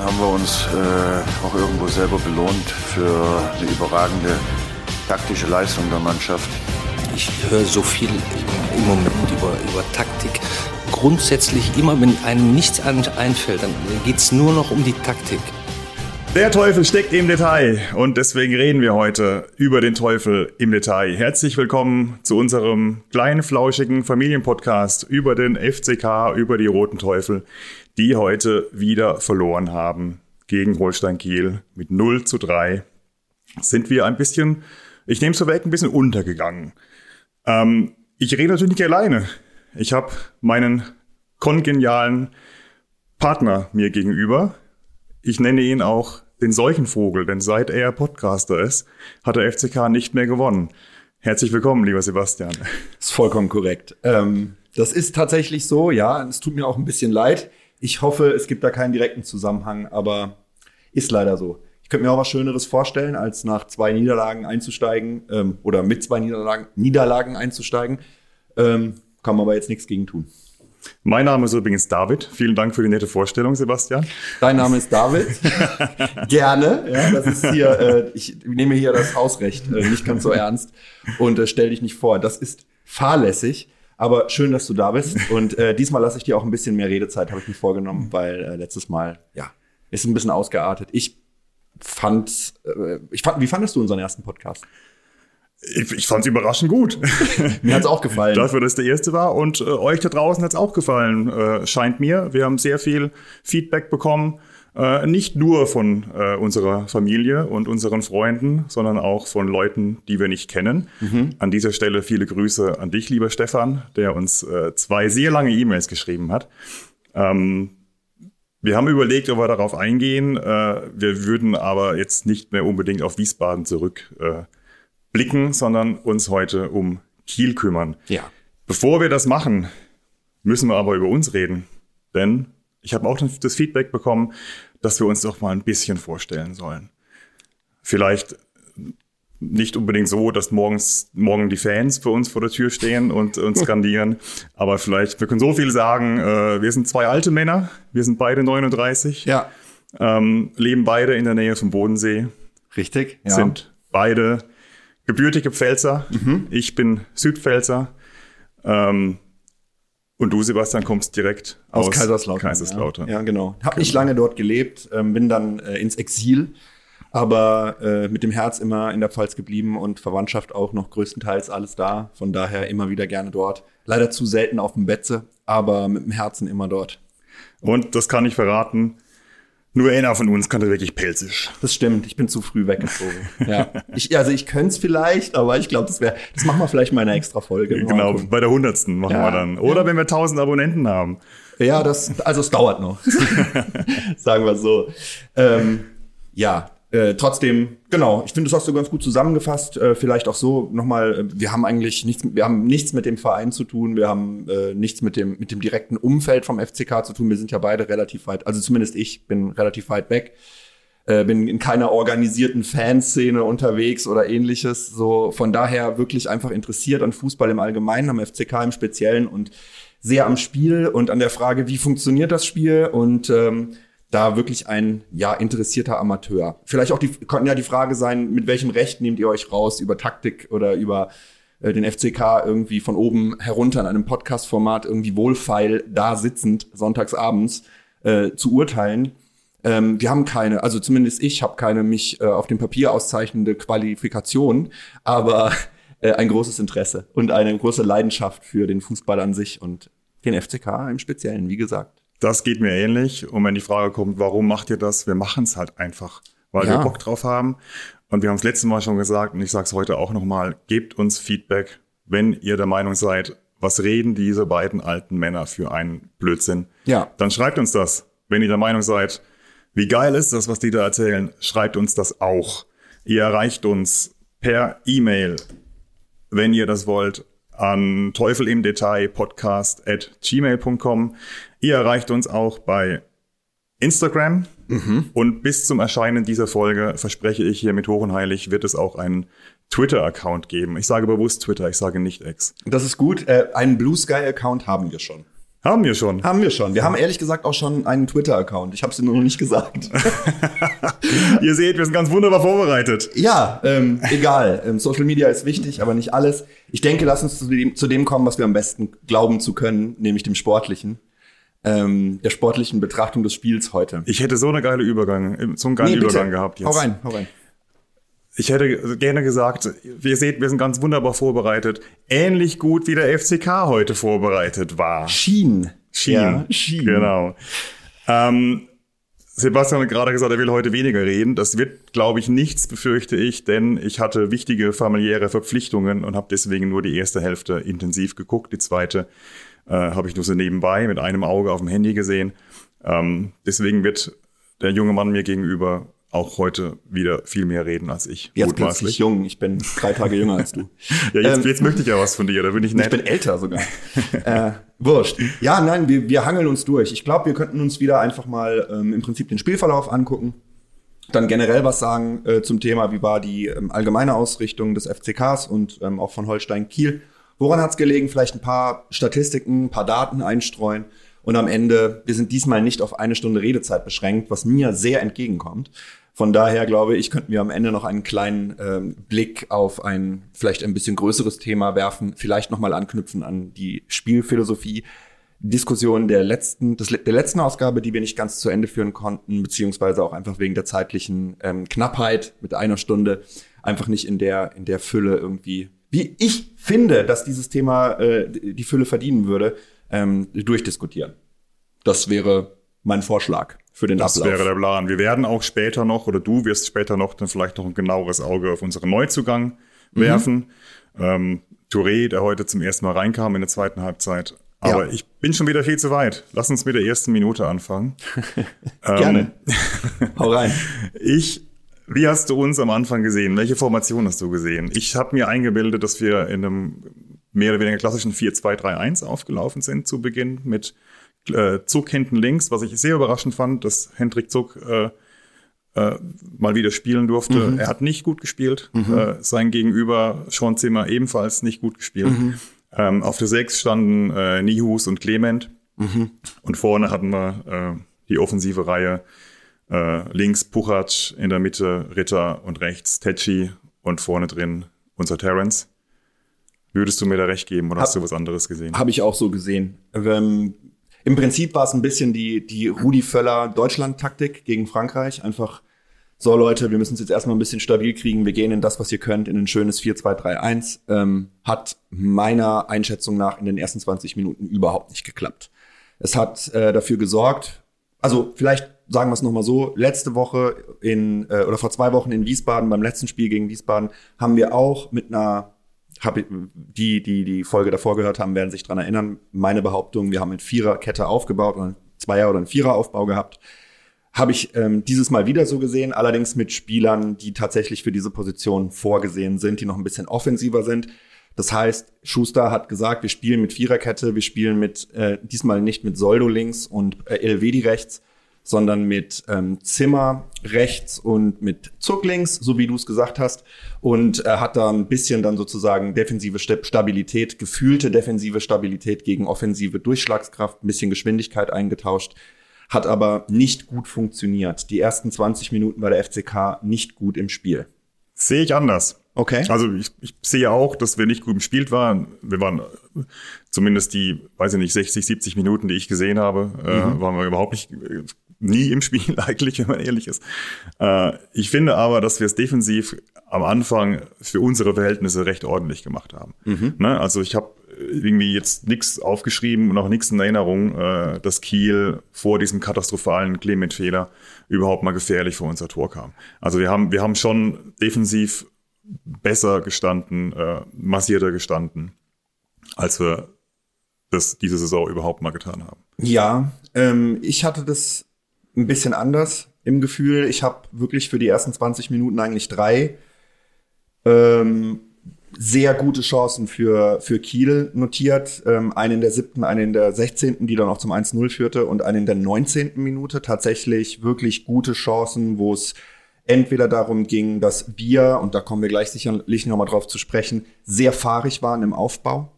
haben wir uns äh, auch irgendwo selber belohnt für eine überragende taktische Leistung der Mannschaft. Ich höre so viel im Moment über, über Taktik. Grundsätzlich immer, wenn einem nichts einfällt, dann geht es nur noch um die Taktik. Der Teufel steckt im Detail und deswegen reden wir heute über den Teufel im Detail. Herzlich willkommen zu unserem kleinen, flauschigen Familienpodcast über den FCK, über die Roten Teufel, die heute wieder verloren haben gegen Holstein Kiel mit 0 zu 3. Sind wir ein bisschen, ich nehme es vorweg, ein bisschen untergegangen. Ähm, ich rede natürlich nicht alleine. Ich habe meinen kongenialen Partner mir gegenüber. Ich nenne ihn auch den Seuchenvogel, denn seit er Podcaster ist, hat der FCK nicht mehr gewonnen. Herzlich willkommen, lieber Sebastian. Das ist vollkommen korrekt. Ähm, das ist tatsächlich so, ja. Es tut mir auch ein bisschen leid. Ich hoffe, es gibt da keinen direkten Zusammenhang, aber ist leider so. Ich könnte mir auch was Schöneres vorstellen, als nach zwei Niederlagen einzusteigen ähm, oder mit zwei Niederlagen, Niederlagen einzusteigen. Ähm, kann man aber jetzt nichts gegen tun. Mein Name ist übrigens David. Vielen Dank für die nette Vorstellung, Sebastian. Dein Name ist David. Gerne. Ja, das ist hier, äh, ich nehme hier das Hausrecht äh, nicht ganz so ernst und äh, stell dich nicht vor. Das ist fahrlässig. Aber schön, dass du da bist. Und äh, diesmal lasse ich dir auch ein bisschen mehr Redezeit, habe ich mir vorgenommen, weil äh, letztes Mal, ja, ist ein bisschen ausgeartet. Ich fand, äh, ich fand, wie fandest du unseren ersten Podcast? Ich, ich fand es überraschend gut. mir hat es auch gefallen. Dafür, dass der erste war. Und äh, euch da draußen hat es auch gefallen, äh, scheint mir. Wir haben sehr viel Feedback bekommen. Äh, nicht nur von äh, unserer Familie und unseren Freunden, sondern auch von Leuten, die wir nicht kennen. Mhm. An dieser Stelle viele Grüße an dich, lieber Stefan, der uns äh, zwei sehr lange E-Mails geschrieben hat. Ähm, wir haben überlegt, ob wir darauf eingehen. Äh, wir würden aber jetzt nicht mehr unbedingt auf Wiesbaden zurückblicken, äh, sondern uns heute um Kiel kümmern. Ja. Bevor wir das machen, müssen wir aber über uns reden. Denn ich habe auch das Feedback bekommen, dass wir uns doch mal ein bisschen vorstellen sollen. Vielleicht nicht unbedingt so, dass morgens, morgen die Fans für uns vor der Tür stehen und uns skandieren. Aber vielleicht, wir können so viel sagen, äh, wir sind zwei alte Männer, wir sind beide 39. Ja. Ähm, leben beide in der Nähe vom Bodensee. Richtig, ja. Sind beide gebürtige Pfälzer. Mhm. Ich bin Südpfälzer. Ähm, und du, Sebastian, kommst direkt aus, aus Kaiserslautern. Kaiserslautern. Ja, ja genau. Hab nicht lange dort gelebt, ähm, bin dann äh, ins Exil, aber äh, mit dem Herz immer in der Pfalz geblieben und Verwandtschaft auch noch größtenteils alles da. Von daher immer wieder gerne dort. Leider zu selten auf dem Betze, aber mit dem Herzen immer dort. Und das kann ich verraten. Nur einer von uns kann wirklich pelzig. Das stimmt, ich bin zu früh weggezogen. ja. Ich, also ich könnte es vielleicht, aber ich glaube, das wäre, das machen wir vielleicht mal in einer extra Folge. Genau, bei der hundertsten machen ja. wir dann. Oder ja. wenn wir tausend Abonnenten haben. Ja, das, also es dauert noch. Sagen wir so. Ähm, ja, äh, trotzdem, genau, ich finde, das hast du ganz gut zusammengefasst. Äh, vielleicht auch so nochmal, äh, wir haben eigentlich nichts, wir haben nichts mit dem Verein zu tun, wir haben äh, nichts mit dem, mit dem direkten Umfeld vom FCK zu tun. Wir sind ja beide relativ weit, also zumindest ich bin relativ weit weg. Äh, bin in keiner organisierten Fanszene unterwegs oder ähnliches. So von daher wirklich einfach interessiert an Fußball im Allgemeinen, am FCK im Speziellen und sehr am Spiel und an der Frage, wie funktioniert das Spiel und ähm, da wirklich ein ja interessierter Amateur. Vielleicht auch die konnten ja die Frage sein, mit welchem Recht nehmt ihr euch raus über Taktik oder über äh, den FCK irgendwie von oben herunter in einem Podcast-Format irgendwie wohlfeil da sitzend sonntags abends äh, zu urteilen. Ähm, wir haben keine, also zumindest ich habe keine mich äh, auf dem Papier auszeichnende Qualifikation, aber äh, ein großes Interesse und eine große Leidenschaft für den Fußball an sich und den FCK im Speziellen, wie gesagt. Das geht mir ähnlich. Und wenn die Frage kommt, warum macht ihr das? Wir machen es halt einfach, weil ja. wir Bock drauf haben. Und wir haben es letztes Mal schon gesagt und ich sage es heute auch nochmal, gebt uns Feedback, wenn ihr der Meinung seid, was reden diese beiden alten Männer für einen Blödsinn. Ja. Dann schreibt uns das. Wenn ihr der Meinung seid, wie geil ist das, was die da erzählen, schreibt uns das auch. Ihr erreicht uns per E-Mail, wenn ihr das wollt, an Teufel im Detail podcast at gmail.com. Ihr erreicht uns auch bei Instagram. Mhm. Und bis zum Erscheinen dieser Folge, verspreche ich hier mit Hohenheilig, wird es auch einen Twitter-Account geben. Ich sage bewusst Twitter, ich sage nicht X. Das ist gut. Äh, einen Blue Sky-Account haben wir schon. Haben wir schon. Haben wir schon. Wir haben ehrlich gesagt auch schon einen Twitter-Account. Ich habe es dir nur noch nicht gesagt. Ihr seht, wir sind ganz wunderbar vorbereitet. Ja, ähm, egal. Ähm, Social Media ist wichtig, aber nicht alles. Ich denke, lass uns zu dem, zu dem kommen, was wir am besten glauben zu können, nämlich dem Sportlichen. Ähm, der sportlichen Betrachtung des Spiels heute. Ich hätte so eine geile Übergang, so einen geilen Nee. Übergang gehabt jetzt. Hau rein, hau rein. Ich hätte gerne gesagt, ihr seht, wir sind ganz wunderbar vorbereitet. Ähnlich gut wie der FCK heute vorbereitet war. Schien. Schien. Ja, Schien. Genau. Ähm, Sebastian hat gerade gesagt, er will heute weniger reden. Das wird, glaube ich, nichts, befürchte ich, denn ich hatte wichtige familiäre Verpflichtungen und habe deswegen nur die erste Hälfte intensiv geguckt. Die zweite äh, habe ich nur so nebenbei mit einem Auge auf dem Handy gesehen. Ähm, deswegen wird der junge Mann mir gegenüber auch heute wieder viel mehr reden als ich. Jetzt mutmaßlich. plötzlich jung. Ich bin drei Tage jünger als du. Ja, jetzt, Ähm, jetzt möchte ich ja was von dir, da bin ich nett. Ich bin älter sogar. äh, wurscht. Ja, nein, wir, wir hangeln uns durch. Ich glaube, wir könnten uns wieder einfach mal ähm, im Prinzip den Spielverlauf angucken. Dann generell was sagen äh, zum Thema, wie war die ähm, allgemeine Ausrichtung des FCKs und ähm, auch von Holstein Kiel. Woran hat es gelegen? Vielleicht ein paar Statistiken, ein paar Daten einstreuen. Und am Ende, wir sind diesmal nicht auf eine Stunde Redezeit beschränkt, was mir sehr entgegenkommt. Von daher glaube ich, könnten wir am Ende noch einen kleinen ähm, Blick auf ein vielleicht ein bisschen größeres Thema werfen, vielleicht nochmal anknüpfen an die Spielphilosophie. Diskussion der letzten, des, der letzten Ausgabe, die wir nicht ganz zu Ende führen konnten, beziehungsweise auch einfach wegen der zeitlichen ähm, Knappheit mit einer Stunde einfach nicht in der, in der Fülle irgendwie, wie ich finde, dass dieses Thema äh, die Fülle verdienen würde, ähm, durchdiskutieren. Das wäre mein Vorschlag für den Das Ablauf. wäre der Plan. Wir werden auch später noch, oder du wirst später noch dann vielleicht noch ein genaueres Auge auf unseren Neuzugang Mhm. werfen. Ähm, Touré, der heute zum ersten Mal reinkam in der zweiten Halbzeit. Aber Ja. ich bin schon wieder viel zu weit. Lass uns mit der ersten Minute anfangen. Gerne. Hau rein. Ich, wie hast du uns am Anfang gesehen? Welche Formation hast du gesehen? Ich habe mir eingebildet, dass wir in einem mehr oder weniger klassischen 4-2-3-1 aufgelaufen sind zu Beginn mit äh, Zuck hinten links, was ich sehr überraschend fand, dass Hendrik Zuck äh, äh, mal wieder spielen durfte. Er hat nicht gut gespielt. Äh, sein Gegenüber Sean Zimmer ebenfalls nicht gut gespielt. Ähm, auf der 6 standen äh, Nihus und Clement. Und vorne hatten wir äh, die offensive Reihe äh, links Puchac, in der Mitte Ritter und rechts Tetschi und vorne drin unser Terence. Würdest du mir da recht geben oder hast du was anderes gesehen? Habe ich auch so gesehen. Ähm, Im Prinzip war es ein bisschen die, die Rudi Völler Deutschland-Taktik gegen Frankreich. Einfach, so Leute, wir müssen es jetzt erstmal ein bisschen stabil kriegen. Wir gehen in das, was ihr könnt, in ein schönes 4-2-3-1. Ähm, hat meiner Einschätzung nach in den ersten 20 Minuten überhaupt nicht geklappt. Es hat äh, dafür gesorgt, also vielleicht sagen wir es nochmal so, letzte Woche in, äh, oder vor zwei Wochen in Wiesbaden, beim letzten Spiel gegen Wiesbaden, haben wir auch mit einer hab, die, die die Folge davor gehört haben, werden sich dran erinnern. Meine Behauptung, wir haben eine Viererkette aufgebaut oder ein Zweier- oder ein Viereraufbau gehabt. Habe ich ähm, dieses Mal wieder so gesehen, allerdings mit Spielern, die tatsächlich für diese Position vorgesehen sind, die noch ein bisschen offensiver sind. Das heißt, Schuster hat gesagt, wir spielen mit Viererkette, wir spielen mit äh, diesmal nicht mit Soldo links und äh, Elvedi rechts, sondern mit ähm, Zimmer rechts und mit Zuck links, so wie du es gesagt hast. Und er hat da ein bisschen dann sozusagen defensive Sta- Stabilität, gefühlte defensive Stabilität gegen offensive Durchschlagskraft, ein bisschen Geschwindigkeit eingetauscht. Hat aber nicht gut funktioniert. Die ersten 20 Minuten war der FCK nicht gut im Spiel. Sehe ich anders. Okay. Also ich, ich sehe auch, dass wir nicht gut gespielt waren. Wir waren äh, zumindest die, weiß ich nicht, 60, 70 Minuten, die ich gesehen habe, äh, waren wir überhaupt nicht, äh, nie im Spiel eigentlich, wenn man ehrlich ist. Äh, ich finde aber, dass wir es defensiv am Anfang für unsere Verhältnisse recht ordentlich gemacht haben. Ne? Also ich habe irgendwie jetzt nichts aufgeschrieben und auch nichts in Erinnerung, äh, dass Kiel vor diesem katastrophalen Clement-Fehler überhaupt mal gefährlich vor unser Tor kam. Also wir haben, wir haben schon defensiv besser gestanden, äh, massierter gestanden, als wir das diese Saison überhaupt mal getan haben. Ja, ähm, ich hatte das ein bisschen anders im Gefühl. Ich habe wirklich für die ersten 20 Minuten eigentlich drei ähm, sehr gute Chancen für, für Kiel notiert. Ähm, einen in der siebten, einen in der 16., die dann auch zum 1-0 führte und einen in der 19. Minute. Tatsächlich wirklich gute Chancen, wo es entweder darum ging, dass wir, und da kommen wir gleich sicherlich nochmal drauf zu sprechen, sehr fahrig waren im Aufbau,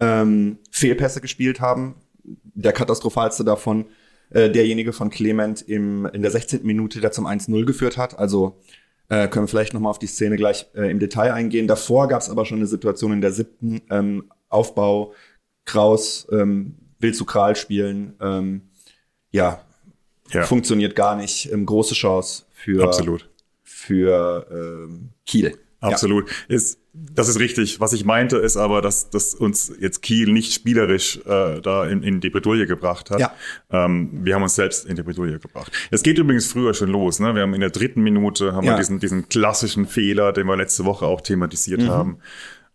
ähm, Fehlpässe gespielt haben, der katastrophalste davon, äh, derjenige von Clement im, in der 16. Minute, der zum 1-0 geführt hat. Also äh, können wir vielleicht nochmal auf die Szene gleich äh, im Detail eingehen. Davor gab es aber schon eine Situation in der siebten ähm, Aufbau. Kraus ähm, will zu Kral spielen. Ähm, ja, ja, funktioniert gar nicht. Ähm, große Chance für, Absolut. für ähm, Kiel. Absolut. Ja. Ist, das ist richtig. Was ich meinte, ist aber, dass, dass uns jetzt Kiel nicht spielerisch äh, da in, in die Bredouille gebracht hat. Ja. Ähm, wir haben uns selbst in die Bredouille gebracht. Es geht übrigens früher schon los. Ne? Wir haben in der dritten Minute haben ja. wir diesen, diesen klassischen Fehler, den wir letzte Woche auch thematisiert mhm. haben.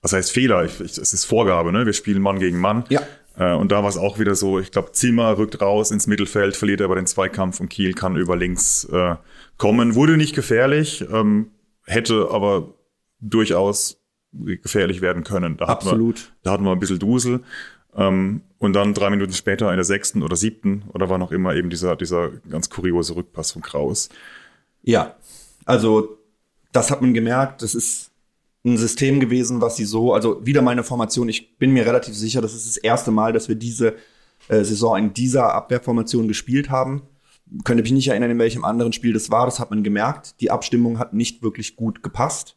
Was heißt Fehler? Ich, ich, es ist Vorgabe. Ne? Wir spielen Mann gegen Mann. Ja. Äh, und da war es auch wieder so, ich glaube, Zimmer rückt raus ins Mittelfeld, verliert aber den Zweikampf und Kiel kann über links äh, kommen. Wurde nicht gefährlich, ähm, hätte aber durchaus gefährlich werden können. Da Absolut. Hatten wir, da hatten wir ein bisschen Dusel. Ähm, und dann drei Minuten später in der sechsten oder siebten oder war noch immer eben dieser, dieser ganz kuriose Rückpass von Kraus. Ja, also das hat man gemerkt. Das ist ein System gewesen, was sie so, also wieder meine Formation. Ich bin mir relativ sicher, das ist das erste Mal, dass wir diese äh, Saison in dieser Abwehrformation gespielt haben. Könnte mich nicht erinnern, in welchem anderen Spiel das war. Das hat man gemerkt. Die Abstimmung hat nicht wirklich gut gepasst.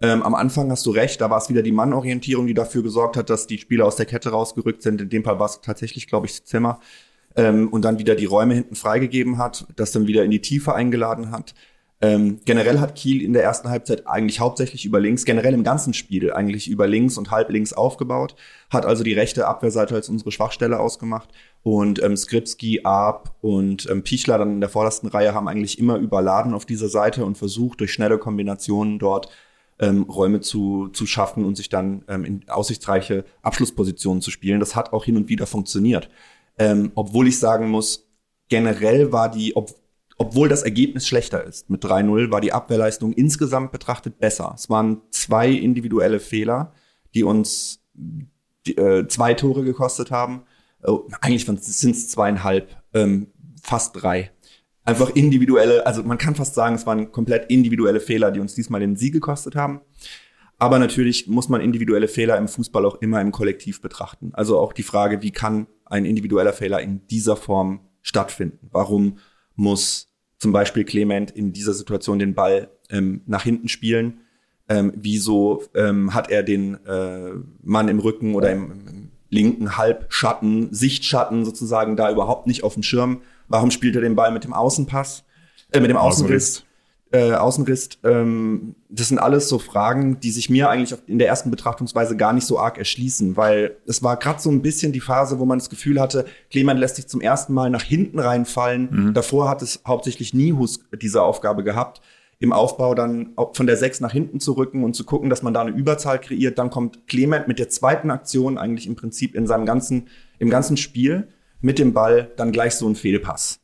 Ähm, am Anfang hast du recht, da war es wieder die Mannorientierung, die dafür gesorgt hat, dass die Spieler aus der Kette rausgerückt sind. In dem Fall war es tatsächlich, glaube ich, Zimmer. Ähm, und dann wieder die Räume hinten freigegeben hat, das dann wieder in die Tiefe eingeladen hat. Ähm, generell hat Kiel in der ersten Halbzeit eigentlich hauptsächlich über links, generell im ganzen Spiel eigentlich über links und halb links aufgebaut, hat also die rechte Abwehrseite als unsere Schwachstelle ausgemacht. Und ähm, Skripski, Arp und ähm, Pichler dann in der vordersten Reihe haben eigentlich immer überladen auf dieser Seite und versucht durch schnelle Kombinationen dort ähm, Räume zu, zu schaffen und sich dann ähm, in aussichtsreiche Abschlusspositionen zu spielen. Das hat auch hin und wieder funktioniert. Ähm, obwohl ich sagen muss, generell war die, ob, obwohl das Ergebnis schlechter ist, mit 3-0 war die Abwehrleistung insgesamt betrachtet besser. Es waren zwei individuelle Fehler, die uns die, äh, zwei Tore gekostet haben. Oh, eigentlich sind es zweieinhalb, ähm, fast drei einfach individuelle, also man kann fast sagen, es waren komplett individuelle Fehler, die uns diesmal den Sieg gekostet haben. Aber natürlich muss man individuelle Fehler im Fußball auch immer im Kollektiv betrachten. Also auch die Frage, wie kann ein individueller Fehler in dieser Form stattfinden? Warum muss zum Beispiel Clement in dieser Situation den Ball ähm, nach hinten spielen? Ähm, wieso ähm, hat er den äh, Mann im Rücken oder im, im linken Halbschatten, Sichtschatten sozusagen da überhaupt nicht auf dem Schirm? Warum spielt er den Ball mit dem Außenpass, äh, mit dem Außenriss? Äh, Außenriss, ähm, das sind alles so Fragen, die sich mir eigentlich in der ersten Betrachtungsweise gar nicht so arg erschließen, weil es war gerade so ein bisschen die Phase, wo man das Gefühl hatte, Clement lässt sich zum ersten Mal nach hinten reinfallen. Mhm. Davor hat es hauptsächlich Nihus diese Aufgabe gehabt, im Aufbau dann von der 6 nach hinten zu rücken und zu gucken, dass man da eine Überzahl kreiert. Dann kommt Clement mit der zweiten Aktion eigentlich im Prinzip in seinem ganzen, im ganzen Spiel mit dem Ball dann gleich so ein Fehlpass.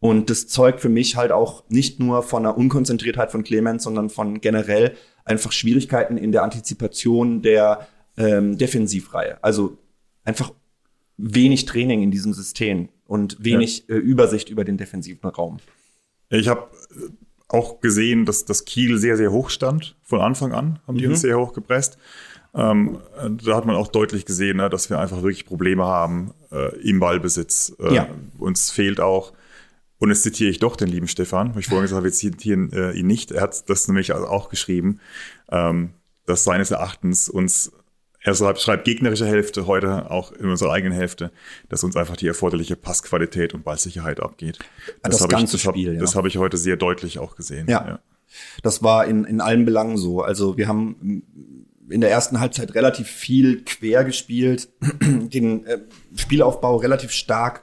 Und das zeugt für mich halt auch nicht nur von einer Unkonzentriertheit von Clemens, sondern von generell einfach Schwierigkeiten in der Antizipation der ähm, Defensivreihe. Also einfach wenig Training in diesem System und wenig ja. äh, Übersicht über den defensiven Raum. Ich habe äh, auch gesehen, dass das Kiel sehr, sehr hoch stand von Anfang an, haben die mhm. uns sehr hoch gepresst. Ähm, da hat man auch deutlich gesehen, ne, dass wir einfach wirklich Probleme haben äh, im Ballbesitz. Äh, ja. Uns fehlt auch, und jetzt zitiere ich doch den lieben Stefan, ich vorhin gesagt habe, wir zitieren äh, ihn nicht. Er hat das nämlich auch geschrieben, ähm, dass seines Erachtens uns er schreibt gegnerische Hälfte, heute auch in unserer eigenen Hälfte, dass uns einfach die erforderliche Passqualität und Ballsicherheit abgeht. Das, das habe ich, das hab, ja. das hab ich heute sehr deutlich auch gesehen. Ja. ja. Das war in, in allen Belangen so. Also wir haben in der ersten Halbzeit relativ viel quer gespielt, den äh, Spielaufbau relativ stark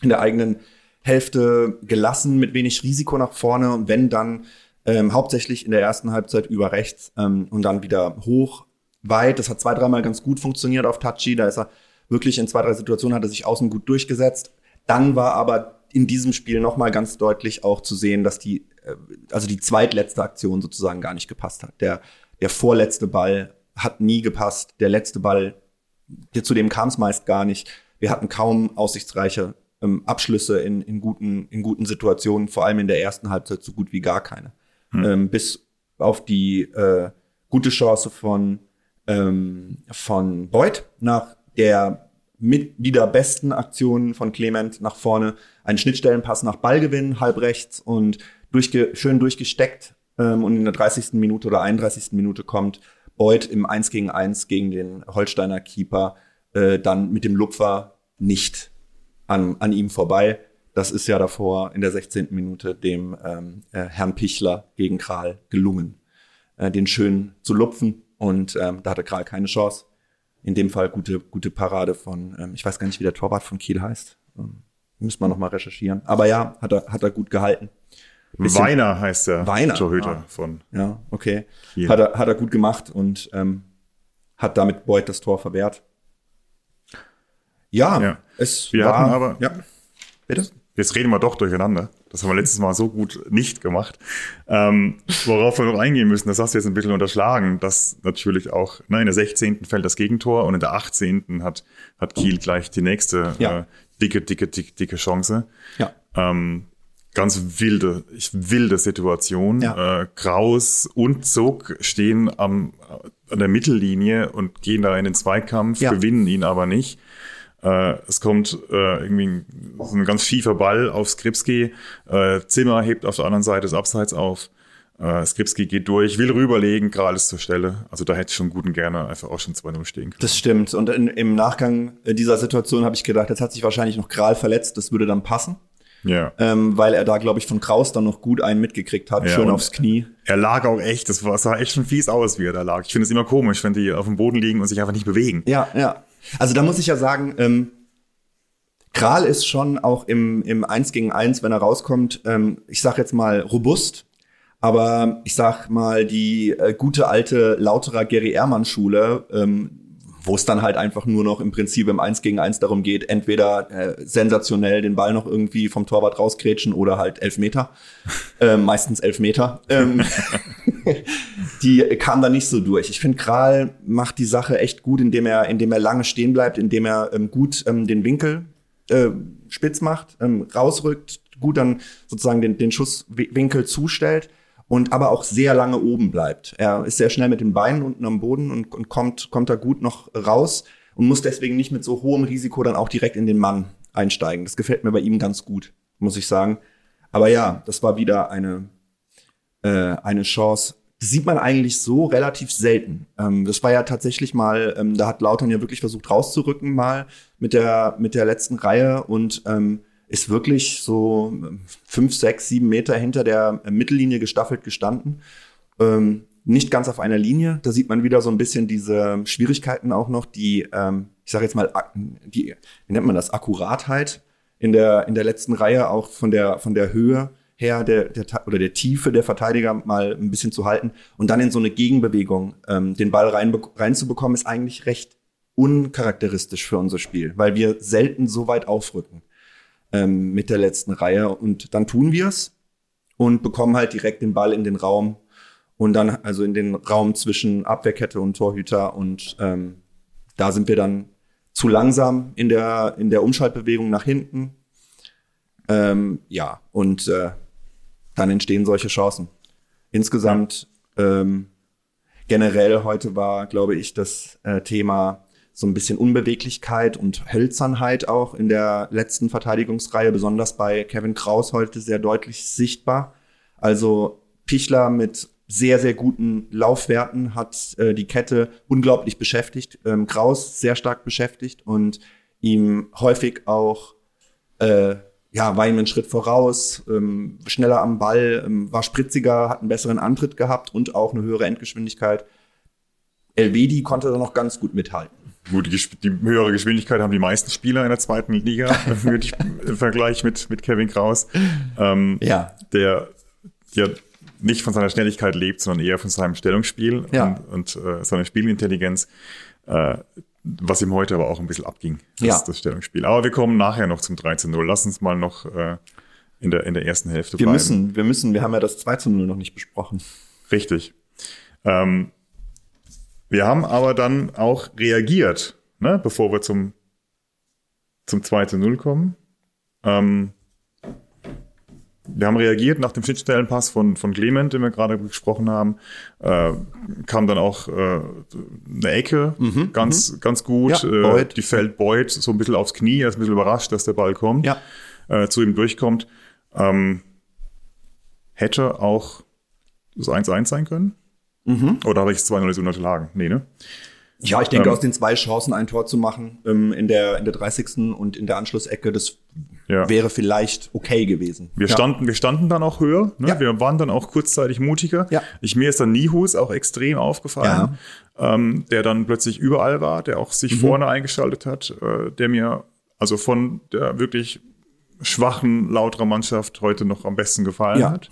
in der eigenen Hälfte gelassen, mit wenig Risiko nach vorne und wenn dann ähm, hauptsächlich in der ersten Halbzeit über rechts ähm, und dann wieder hoch, weit. Das hat zwei, dreimal ganz gut funktioniert auf Tachi. Da ist er wirklich in zwei, drei Situationen hat er sich außen gut durchgesetzt. Dann war aber in diesem Spiel nochmal ganz deutlich auch zu sehen, dass die, äh, also die zweitletzte Aktion sozusagen gar nicht gepasst hat. Der der vorletzte Ball hat nie gepasst. Der letzte Ball, der, zu dem kam es meist gar nicht. Wir hatten kaum aussichtsreiche ähm, Abschlüsse in, in, guten, in guten Situationen, vor allem in der ersten Halbzeit so gut wie gar keine. Hm. Ähm, bis auf die äh, gute Chance von, ähm, von Beuth nach der mit wieder besten Aktionen von Clement nach vorne. Einen Schnittstellenpass nach Ballgewinn, halb rechts und durchge schön durchgesteckt. Ähm, und in der 30. Minute oder 31. Minute kommt Beuth im 1 gegen 1 gegen den Holsteiner Keeper äh, dann mit dem Lupfer nicht an, an ihm vorbei. Das ist ja davor in der 16. Minute dem ähm, äh, Herrn Pichler gegen Kral gelungen, äh, den schön zu lupfen. Und ähm, da hatte Kral keine Chance. In dem Fall gute, gute Parade von, ähm, ich weiß gar nicht, wie der Torwart von Kiel heißt. Ähm, müssen wir nochmal recherchieren. Aber ja, hat er, hat er gut gehalten. Weiner heißt der Weiner, Torhüter ah. von. Ja, okay. Kiel. Hat er, hat er gut gemacht und ähm, hat damit Beuth das Tor verwehrt. Ja, Ja. es Wir war, hatten aber- ja, bitte? Jetzt reden wir doch durcheinander. Das haben wir letztes Mal so gut nicht gemacht. Ähm, worauf wir noch eingehen müssen, das hast du jetzt ein bisschen unterschlagen, dass natürlich auch, ne, in der 16. fällt das Gegentor und in der 18. hat, hat Kiel gleich die nächste Ja. äh, dicke, dicke, dicke, dicke Chance. Ja. Ähm, ganz wilde, ich, wilde Situation. Ja. Äh, Kraus und Zug stehen am, an der Mittellinie und gehen da in den Zweikampf, Ja. gewinnen ihn aber nicht. Äh, es kommt äh, irgendwie ein, so ein ganz schiefer Ball auf Skripski. Äh, Zimmer hebt auf der anderen Seite das Abseits auf. Äh, Skripski geht durch, will rüberlegen, Kral ist zur Stelle. Also da hätte ich schon gut und gerne einfach auch schon 2-0 stehen können. Das stimmt. Und in, im Nachgang dieser Situation habe ich gedacht, jetzt hat sich wahrscheinlich noch Kral verletzt, das würde dann passen. Ja. Ähm, weil er da, glaube ich, von Kraus dann noch gut einen mitgekriegt hat, Ja, schön aufs Knie. Er lag auch echt, das war, sah echt schon fies aus, wie er da lag. Ich finde es immer komisch, wenn die auf dem Boden liegen und sich einfach nicht bewegen. Ja, ja. Also da muss ich ja sagen, ähm, Kral ist schon auch im, im 1 gegen 1, wenn er rauskommt, ähm, ich sag jetzt mal robust, aber ich sag mal die äh, gute alte Lauterer Gary Ehrmann Schule, ähm, wo es dann halt einfach nur noch im Prinzip im 1 gegen 1 darum geht, entweder äh, sensationell den Ball noch irgendwie vom Torwart rauskrätschen oder halt Elfmeter. ähm, meistens Elfmeter. Ähm, die kam da nicht so durch. Ich finde, Kral macht die Sache echt gut, indem er, indem er lange stehen bleibt, indem er ähm, gut ähm, den Winkel äh, spitz macht, ähm, rausrückt, gut dann sozusagen den, den Schusswinkel zustellt und aber auch sehr lange oben bleibt. Er ist sehr schnell mit den Beinen unten am Boden und, und kommt, kommt da gut noch raus und muss deswegen nicht mit so hohem Risiko dann auch direkt in den Mann einsteigen. Das gefällt mir bei ihm ganz gut, muss ich sagen. Aber ja, das war wieder eine, äh, eine Chance. Das sieht man eigentlich so relativ selten. Ähm, das war ja tatsächlich mal, ähm, da hat Lautern ja wirklich versucht rauszurücken mal mit der, mit der letzten Reihe und ähm, ist wirklich so ähm, fünf, sechs, sieben Meter hinter der äh, Mittellinie gestaffelt gestanden. Ähm, nicht ganz auf einer Linie. Da sieht man wieder so ein bisschen diese Schwierigkeiten auch noch, die, ähm, ich sage jetzt mal, die, wie nennt man das, Akkuratheit in der, in der letzten Reihe, auch von der, von der Höhe her der, der, oder der Tiefe der Verteidiger mal ein bisschen zu halten und dann in so eine Gegenbewegung ähm, den Ball rein, reinzubekommen, ist eigentlich recht uncharakteristisch für unser Spiel, weil wir selten so weit aufrücken ähm, mit der letzten Reihe und dann tun wir es und bekommen halt direkt den Ball in den Raum und dann also in den Raum zwischen Abwehrkette und Torhüter und ähm, da sind wir dann zu langsam in der in der Umschaltbewegung nach hinten. Ähm, ja und äh, dann entstehen solche Chancen. Insgesamt ähm, generell heute war, glaube ich, das äh, Thema so ein bisschen Unbeweglichkeit und Hölzernheit auch in der letzten Verteidigungsreihe, besonders bei Kevin Kraus heute sehr deutlich sichtbar. Also Pichler mit sehr, sehr guten Laufwerten hat äh, die Kette unglaublich beschäftigt. Ähm, Kraus sehr stark beschäftigt und ihm häufig auch äh, ja, war ihm einen Schritt voraus, ähm, schneller am Ball, ähm, war spritziger, hat einen besseren Antritt gehabt und auch eine höhere Endgeschwindigkeit. Elvedi konnte da noch ganz gut mithalten. Gut, die, die höhere Geschwindigkeit haben die meisten Spieler in der zweiten Liga würde ich im Vergleich mit, mit Kevin Kraus. Ähm, Ja. Der ja nicht von seiner Schnelligkeit lebt, sondern eher von seinem Stellungsspiel Ja. und, und äh, seiner Spielintelligenz, äh, was ihm heute aber auch ein bisschen abging, das, Ja. das Stellungsspiel. Aber wir kommen nachher noch zum 13-0. Lass uns mal noch äh, in, der, in der ersten Hälfte Wir bleiben. müssen, wir müssen, wir haben ja das 2 zu 0 noch nicht besprochen. Richtig. Ähm, wir haben aber dann auch reagiert, ne, bevor wir zum, zum 2 zu 0 kommen. Ähm, wir haben reagiert nach dem Schnittstellenpass von, von Clement, den wir gerade besprochen haben. Äh, kam dann auch äh, eine Ecke, Mhm, ganz, ganz gut. Ja, äh, Boyd. die fällt Boyd so ein bisschen aufs Knie, er ist ein bisschen überrascht, dass der Ball kommt, Ja. äh, zu ihm durchkommt. Ähm, hätte auch das 1-1 sein können. Mhm. Oder habe ich es 2-0 unterschlagen? Nee, ne? Ja, ich denke, Ähm, aus den zwei Chancen ein Tor zu machen ähm, in, der, in der 30. und in der Anschlussecke, das Ja. wäre vielleicht okay gewesen. Wir ja. standen, wir standen dann auch höher. Ne? Ja. Wir waren dann auch kurzzeitig mutiger. Ich, mir ist dann Nihus auch extrem aufgefallen, ähm, der dann plötzlich überall war, der auch Mhm. sich vorne eingeschaltet hat, äh, der mir also von der wirklich schwachen Lauterer Mannschaft heute noch am besten gefallen Ja. hat.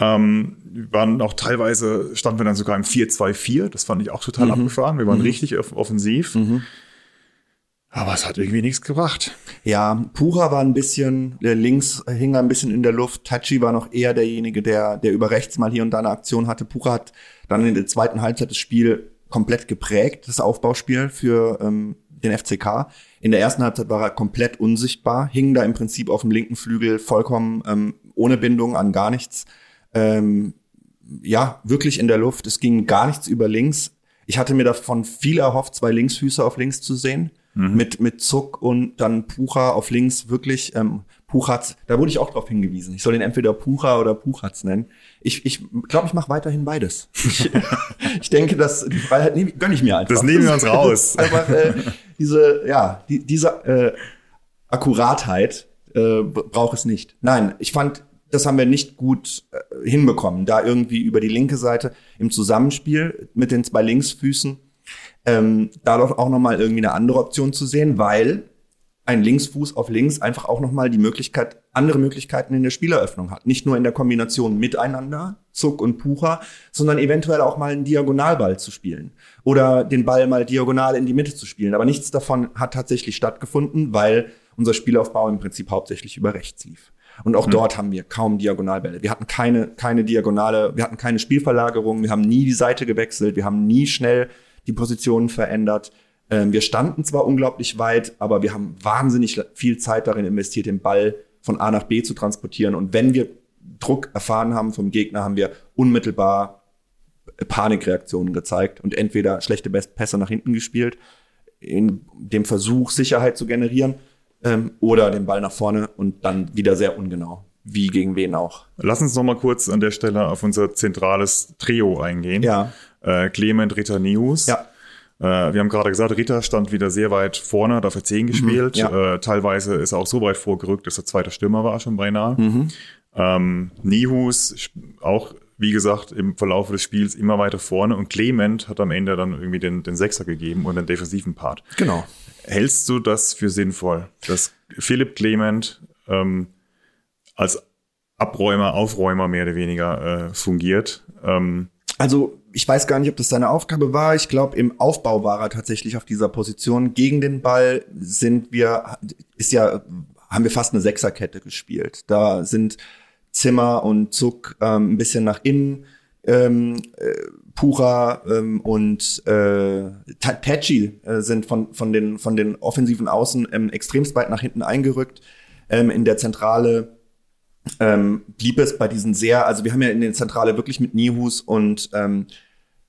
Ähm, wir waren auch teilweise, standen wir dann sogar im 4-2-4. Das fand ich auch total Mhm. abgefahren. Wir waren richtig off offensiv. Aber es hat irgendwie nichts gebracht. Ja, Pura war ein bisschen, der links hing ein bisschen in der Luft. Tachi war noch eher derjenige, der, der über rechts mal hier und da eine Aktion hatte. Pura hat dann in der zweiten Halbzeit das Spiel komplett geprägt, das Aufbauspiel für ähm, den FCK. In der ersten Halbzeit war er komplett unsichtbar, hing da im Prinzip auf dem linken Flügel vollkommen ähm, ohne Bindung an gar nichts. Ähm, ja, wirklich in der Luft. Es ging gar nichts über links. Ich hatte mir davon viel erhofft, zwei Linksfüße auf links zu sehen. Mit, mit Zuck und dann Pucha auf links wirklich. Ähm, Puchatz, da wurde ich auch drauf hingewiesen. Ich soll ihn entweder Pucha oder Puchatz nennen. Ich ich glaube, ich mache weiterhin beides. Ich, ich denke, dass die Freiheit nehm, gönne ich mir einfach. Das nehmen wir uns raus. Einfach äh, diese, ja, die, diese äh, Akkuratheit äh, braucht es nicht. Nein, ich fand, das haben wir nicht gut äh, hinbekommen, da irgendwie über die linke Seite im Zusammenspiel mit den zwei Linksfüßen ähm, da doch auch nochmal irgendwie eine andere Option zu sehen, weil ein Linksfuß auf links einfach auch nochmal die Möglichkeit, andere Möglichkeiten in der Spieleröffnung hat. Nicht nur in der Kombination miteinander, Zuck und Pucher, sondern eventuell auch mal einen Diagonalball zu spielen oder den Ball mal diagonal in die Mitte zu spielen. Aber nichts davon hat tatsächlich stattgefunden, weil unser Spielaufbau im Prinzip hauptsächlich über rechts lief. Und auch dort haben wir kaum Diagonalbälle. Wir hatten keine, keine Diagonale, wir hatten keine Spielverlagerung, wir haben nie die Seite gewechselt, wir haben nie schnell die Positionen verändert. Ähm, wir standen zwar unglaublich weit, aber wir haben wahnsinnig viel Zeit darin investiert, den Ball von A nach B zu transportieren. Und wenn wir Druck erfahren haben vom Gegner, haben wir unmittelbar Panikreaktionen gezeigt und entweder schlechte Pässe nach hinten gespielt, in dem Versuch, Sicherheit zu generieren, ähm, oder den Ball nach vorne und dann wieder sehr ungenau. Wie gegen wen auch. Lass uns noch mal kurz an der Stelle auf unser zentrales Trio eingehen. Ja. Äh, Clement, Ritter, Nius. Ja. Äh, wir haben gerade gesagt, Ritter stand wieder sehr weit vorne, hat auf der 10 gespielt. Mhm, ja. äh, teilweise ist er auch so weit vorgerückt, dass er zweiter Stürmer war schon beinahe. Mhm. Ähm, Nihus auch, wie gesagt, im Verlauf des Spiels immer weiter vorne und Clement hat am Ende dann irgendwie den, den Sechser gegeben und den defensiven Part. Genau. Hältst du das für sinnvoll, dass Philipp Clement ähm, als Abräumer, Aufräumer mehr oder weniger äh, fungiert? Ähm, Also ich weiß gar nicht, ob das seine Aufgabe war. Ich glaube, im Aufbau war er tatsächlich auf dieser Position. Gegen den Ball sind wir, ist ja, haben wir fast eine Sechserkette gespielt. Da sind Zimmer und Zuck ähm, ein bisschen nach innen, ähm, äh, Pura ähm, und äh, Ta- Tachi äh, sind von, von, den, von den offensiven Außen ähm, extremst weit nach hinten eingerückt. Ähm, in der Zentrale ähm, blieb es bei diesen sehr, also wir haben ja in der Zentrale wirklich mit Nihus und ähm,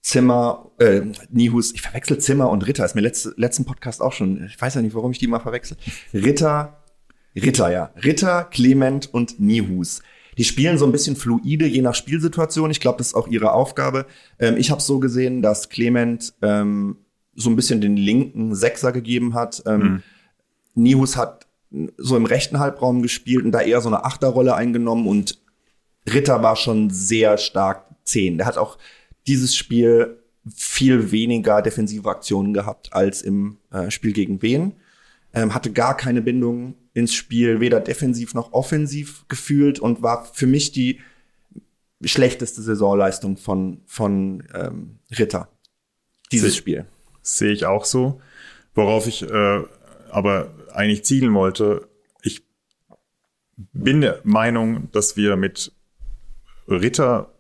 Zimmer, äh, Nihus, ich verwechsel Zimmer und Ritter, ist mir letzte, letzten Podcast auch schon, ich weiß ja nicht, warum ich die mal verwechsel. Ritter, Ritter, ja. Ritter, Clement und Nihus. Die spielen so ein bisschen fluide, je nach Spielsituation. Ich glaube, das ist auch ihre Aufgabe. Ähm, ich habe so gesehen, dass Clement ähm, so ein bisschen den linken Sechser gegeben hat. Ähm, Nihus hat so im rechten Halbraum gespielt und da eher so eine Achterrolle eingenommen und Ritter war schon sehr stark zehn. Der hat auch dieses Spiel viel weniger defensive Aktionen gehabt als im äh, Spiel gegen Wien. Ähm, hatte gar keine Bindung ins Spiel, weder defensiv noch offensiv gefühlt und war für mich die schlechteste Saisonleistung von, von ähm, Ritter. Dieses Sie- Spiel. Sehe ich auch so. Worauf ich äh, aber eigentlich zielen wollte, ich bin der Meinung, dass wir mit Ritter,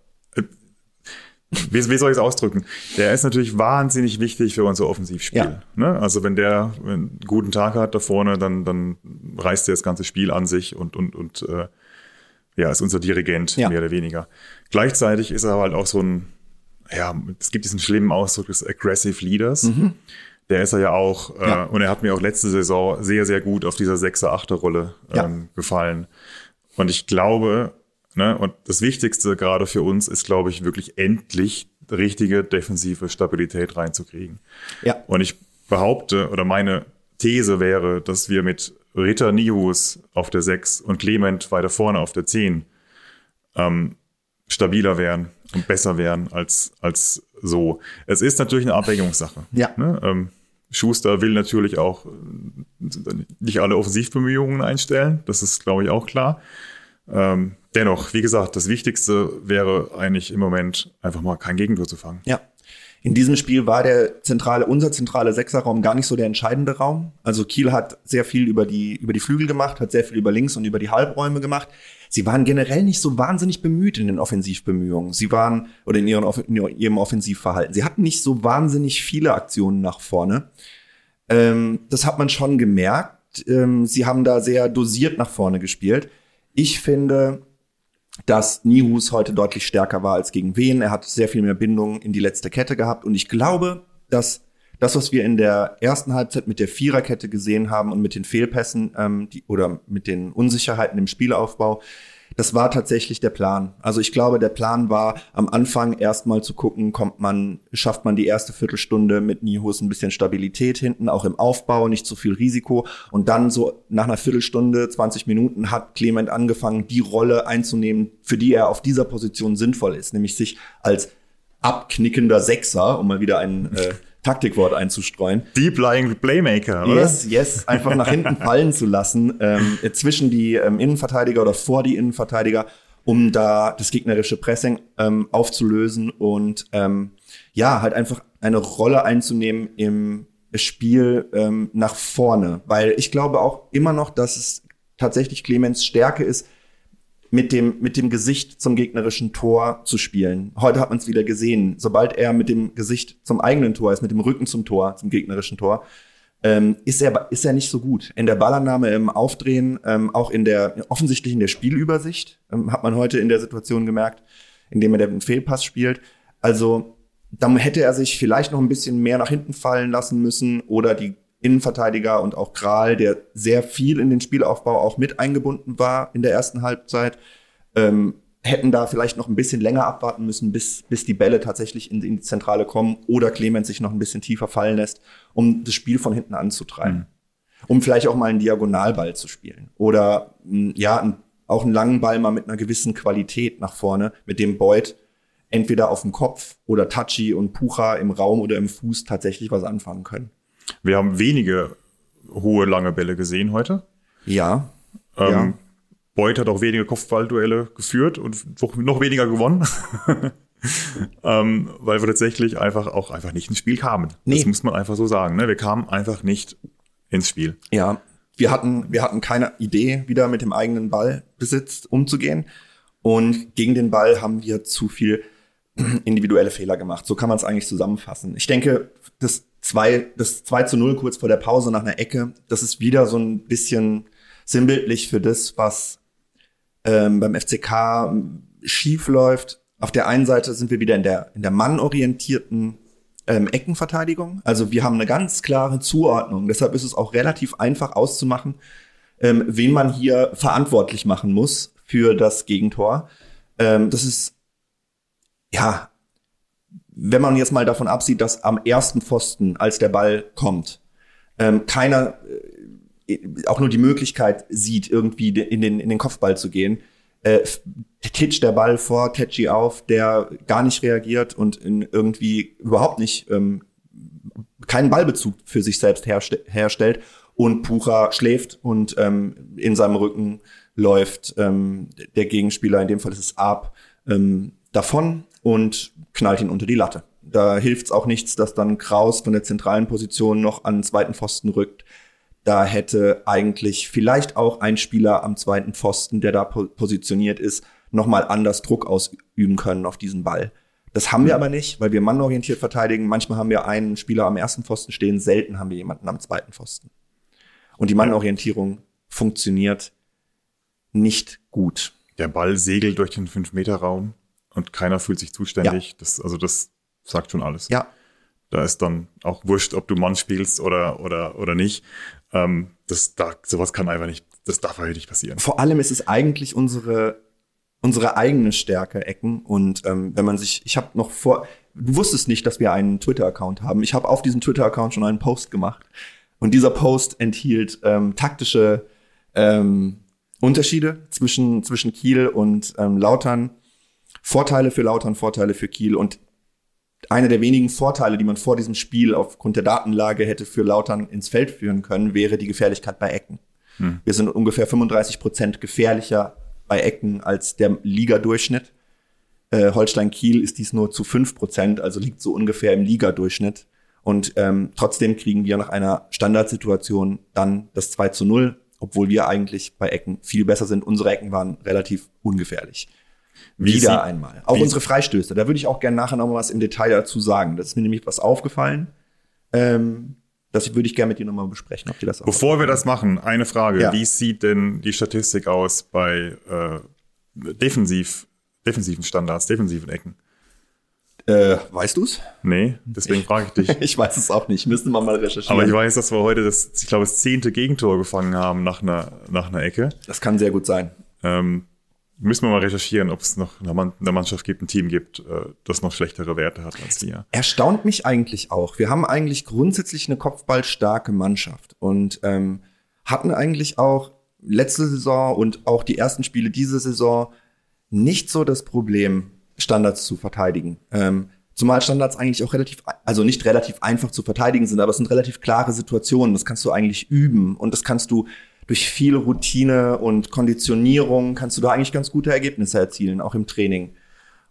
wie, wie soll ich es ausdrücken? Der ist natürlich wahnsinnig wichtig für unser Offensivspiel. Ja. Ne? Also wenn der einen guten Tag hat da vorne, dann, dann reißt er das ganze Spiel an sich und, und, und äh, ja, ist unser Dirigent, Ja. mehr oder weniger. Gleichzeitig ist er halt auch so ein, ja, es gibt diesen schlimmen Ausdruck des Aggressive Leaders. Der ist er ja auch, Mhm. Ja. Äh, und er hat mir auch letzte Saison sehr, sehr gut auf dieser 6er, 8er Rolle Ja. ähm, gefallen. Und ich glaube, ne, und das Wichtigste gerade für uns ist, glaube ich, wirklich endlich richtige defensive Stabilität reinzukriegen. Ja. Und ich behaupte, oder meine These wäre, dass wir mit Ritter Nihus auf der 6 und Clement weiter vorne auf der 10 ähm, stabiler wären und besser wären als, als so. Es ist natürlich eine Abwägungssache. Ja. Ne? Ähm, Schuster will natürlich auch äh, nicht alle Offensivbemühungen einstellen. Das ist, glaube ich, auch klar. Ähm, dennoch, wie gesagt, das Wichtigste wäre eigentlich im Moment einfach mal kein Gegentor zu fangen. Ja. In diesem Spiel war der zentrale, unser zentrale Sechserraum gar nicht so der entscheidende Raum. Also Kiel hat sehr viel über die, über die Flügel gemacht, hat sehr viel über links und über die Halbräume gemacht. Sie waren generell nicht so wahnsinnig bemüht in den Offensivbemühungen. Sie waren, oder in, ihren, in ihrem Offensivverhalten. Sie hatten nicht so wahnsinnig viele Aktionen nach vorne. Ähm, das hat man schon gemerkt. Ähm, sie haben da sehr dosiert nach vorne gespielt. Ich finde, dass Nihus heute deutlich stärker war als gegen Wien. Er hat sehr viel mehr Bindung in die letzte Kette gehabt. Und ich glaube, dass das, was wir in der ersten Halbzeit mit der Viererkette gesehen haben und mit den Fehlpässen ähm, die, oder mit den Unsicherheiten im Spielaufbau, das war tatsächlich der Plan. Also ich glaube, der Plan war, am Anfang erstmal zu gucken, kommt man, schafft man die erste Viertelstunde mit Nihus ein bisschen Stabilität hinten, auch im Aufbau, nicht zu viel Risiko. Und dann so nach einer Viertelstunde, 20 Minuten hat Clement angefangen, die Rolle einzunehmen, für die er auf dieser Position sinnvoll ist, nämlich sich als abknickender Sechser, um mal wieder ein äh, Taktikwort einzustreuen, Deep Lying Playmaker, oder? Yes, yes, einfach nach hinten fallen zu lassen, ähm, äh, zwischen die ähm, Innenverteidiger oder vor die Innenverteidiger, um da das gegnerische Pressing ähm, aufzulösen und ähm, ja, halt einfach eine Rolle einzunehmen im Spiel ähm, nach vorne. Weil ich glaube auch immer noch, dass es tatsächlich Clemens Stärke ist, mit dem, mit dem Gesicht zum gegnerischen Tor zu spielen. Heute hat man es wieder gesehen. Sobald er mit dem Gesicht zum eigenen Tor ist, mit dem Rücken zum Tor, zum gegnerischen Tor, ähm, ist, er, ist er nicht so gut. In der Ballannahme, im Aufdrehen, ähm, auch in der, offensichtlich in der Spielübersicht, ähm, hat man heute in der Situation gemerkt, indem er den Fehlpass spielt. Also, dann hätte er sich vielleicht noch ein bisschen mehr nach hinten fallen lassen müssen oder die Innenverteidiger und auch Kral, der sehr viel in den Spielaufbau auch mit eingebunden war in der ersten Halbzeit, ähm, hätten da vielleicht noch ein bisschen länger abwarten müssen, bis, bis die Bälle tatsächlich in, in die Zentrale kommen oder Clemens sich noch ein bisschen tiefer fallen lässt, um das Spiel von hinten anzutreiben. Um vielleicht auch mal einen Diagonalball zu spielen. Oder mh, ja, auch einen langen Ball mal mit einer gewissen Qualität nach vorne, mit dem Beuth entweder auf dem Kopf oder Tachi und Pucha im Raum oder im Fuß tatsächlich was anfangen können. Wir haben wenige hohe, lange Bälle gesehen heute. Ja. Ähm, ja. Beuth hat auch wenige Kopfballduelle geführt und noch, weniger gewonnen. ähm, weil wir tatsächlich einfach auch einfach nicht ins Spiel kamen. Nee. Das muss man einfach so sagen. Ne? Wir kamen einfach nicht ins Spiel. Ja, wir hatten, wir hatten keine Idee, wieder mit dem eigenen Ballbesitz umzugehen. Und gegen den Ball haben wir zu viel individuelle Fehler gemacht. So kann man es eigentlich zusammenfassen. Ich denke, das 2, das 2 zu 0 kurz vor der Pause nach einer Ecke, das ist wieder so ein bisschen sinnbildlich für das, was ähm, beim FCK schief läuft. Auf der einen Seite sind wir wieder in der, in der mannorientierten ähm, Eckenverteidigung. Also wir haben eine ganz klare Zuordnung. Deshalb ist es auch relativ einfach auszumachen, ähm, wen man hier verantwortlich machen muss für das Gegentor. Ähm, das ist, ja, wenn man jetzt mal davon absieht, dass am ersten Pfosten, als der Ball kommt, ähm, keiner äh, auch nur die Möglichkeit sieht, irgendwie in den, in den Kopfball zu gehen, äh, titscht der Ball vor Tetschi auf, der gar nicht reagiert und in irgendwie überhaupt nicht ähm, keinen Ballbezug für sich selbst herste herstellt und Pucha schläft und ähm, in seinem Rücken läuft ähm, der Gegenspieler, in dem Fall ist es Ab, ähm, davon und knallt ihn unter die Latte. Da hilft es auch nichts, dass dann Kraus von der zentralen Position noch an den zweiten Pfosten rückt. Da hätte eigentlich vielleicht auch ein Spieler am zweiten Pfosten, der da po positioniert ist, nochmal anders Druck ausüben können auf diesen Ball. Das haben wir aber nicht, weil wir mannorientiert verteidigen. Manchmal haben wir einen Spieler am ersten Pfosten stehen, selten haben wir jemanden am zweiten Pfosten. Und die Mannorientierung funktioniert nicht gut. der Ball segelt durch den 5-Meter-Raum und keiner fühlt sich zuständig. Ja. Das, also das sagt schon alles. Ja. Da ist dann auch wurscht, ob du Mann spielst oder, oder, oder nicht. Ähm, das, da, sowas kann einfach nicht, das darf einfach nicht passieren. Vor allem ist es eigentlich unsere, unsere eigene Stärke, Ecken. Und ähm, wenn man sich, ich habe noch vor, du wusstest nicht, dass wir einen Twitter-Account haben. Ich habe auf diesem Twitter-Account schon einen Post gemacht. Und dieser Post enthielt ähm, taktische ähm, Unterschiede zwischen, zwischen Kiel und ähm, Lautern. Vorteile für Lautern, Vorteile für Kiel. Und einer der wenigen Vorteile, die man vor diesem Spiel aufgrund der Datenlage hätte für Lautern ins Feld führen können, wäre die Gefährlichkeit bei Ecken. Hm. Wir sind ungefähr 35 Prozent gefährlicher bei Ecken als der Ligadurchschnitt. Äh, Holstein-Kiel ist dies nur zu 5 Prozent, also liegt so ungefähr im Ligadurchschnitt. Und ähm, trotzdem kriegen wir nach einer Standardsituation dann das 2 zu 0 obwohl wir eigentlich bei Ecken viel besser sind. Unsere Ecken waren relativ ungefährlich. Wie Wieder Sie, einmal. Auch unsere Freistöße. Da würde ich auch gerne nachher noch mal was im Detail dazu sagen. Das ist mir nämlich was aufgefallen. Ähm, das würde ich gerne mit dir nochmal besprechen, ob dir das auch Bevor wir das machen, eine Frage. Ja. Wie sieht denn die Statistik aus bei äh, defensiv, defensiven Standards, defensiven Ecken? Äh, weißt du's? Nee, deswegen frage ich dich. ich weiß es auch nicht, müsste man mal recherchieren. Aber ich weiß, dass wir heute das, ich glaube, das zehnte Gegentor gefangen haben nach einer, nach einer Ecke. Das kann sehr gut sein. Ähm, müssen wir mal recherchieren, ob es noch eine Mannschaft gibt, ein Team gibt, äh, das noch schlechtere Werte hat als wir. Erstaunt mich eigentlich auch. Wir haben eigentlich grundsätzlich eine kopfballstarke Mannschaft und ähm, hatten eigentlich auch letzte Saison und auch die ersten Spiele diese Saison nicht so das Problem, Standards zu verteidigen. Ähm, zumal Standards eigentlich auch relativ, also nicht relativ einfach zu verteidigen sind, aber es sind relativ klare Situationen. Das kannst du eigentlich üben und das kannst du durch viel Routine und Konditionierung kannst du da eigentlich ganz gute Ergebnisse erzielen, auch im Training.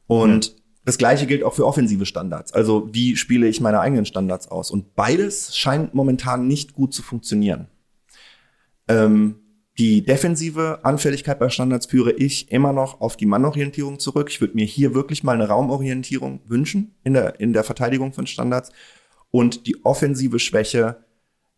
Und mhm. das gleiche gilt auch für offensive Standards. Also wie spiele ich meine eigenen Standards aus? Und beides scheint momentan nicht gut zu funktionieren. Ähm, die defensive Anfälligkeit bei Standards führe ich immer noch auf die Mannorientierung zurück. Ich würde mir hier wirklich mal eine Raumorientierung wünschen in der, in der Verteidigung von Standards. Und die offensive Schwäche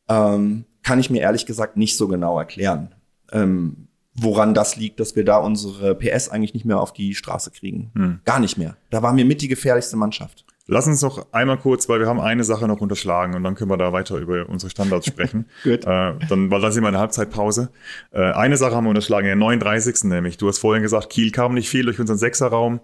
ähm, kann ich mir ehrlich gesagt nicht so genau erklären. Ähm, woran das liegt, dass wir da unsere PS eigentlich nicht mehr auf die Straße kriegen. Hm. Gar nicht mehr. Da waren wir mit die gefährlichste Mannschaft. Lass uns noch einmal kurz, weil wir haben eine Sache noch unterschlagen und dann können wir da weiter über unsere Standards sprechen. Gut. Äh, dann, weil dann sind wir in der Halbzeitpause. Äh, eine Sache haben wir unterschlagen, in der 39. nämlich. Du hast vorhin gesagt, Kiel kam nicht viel durch unseren Sechserraum.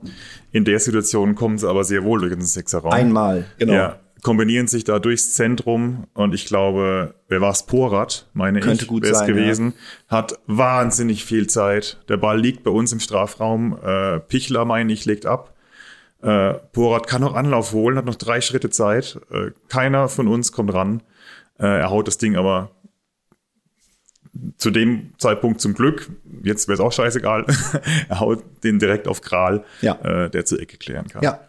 In der Situation kommen sie aber sehr wohl durch unseren Sechserraum. Einmal, genau. Ja, kombinieren sich da durchs Zentrum und ich glaube, wer war es? Porat, meine Könnte ich, gut sein, gewesen. Ja. Hat wahnsinnig viel Zeit. Der Ball liegt bei uns im Strafraum. Äh, Pichler, meine ich, legt ab. Äh, Borat kann noch Anlauf holen, hat noch drei Schritte Zeit. Äh, keiner von uns kommt ran. Äh, er haut das Ding aber zu dem Zeitpunkt zum Glück, jetzt wäre es auch scheißegal, er haut den direkt auf Kral, ja. äh, der zur Ecke klären kann. Ja,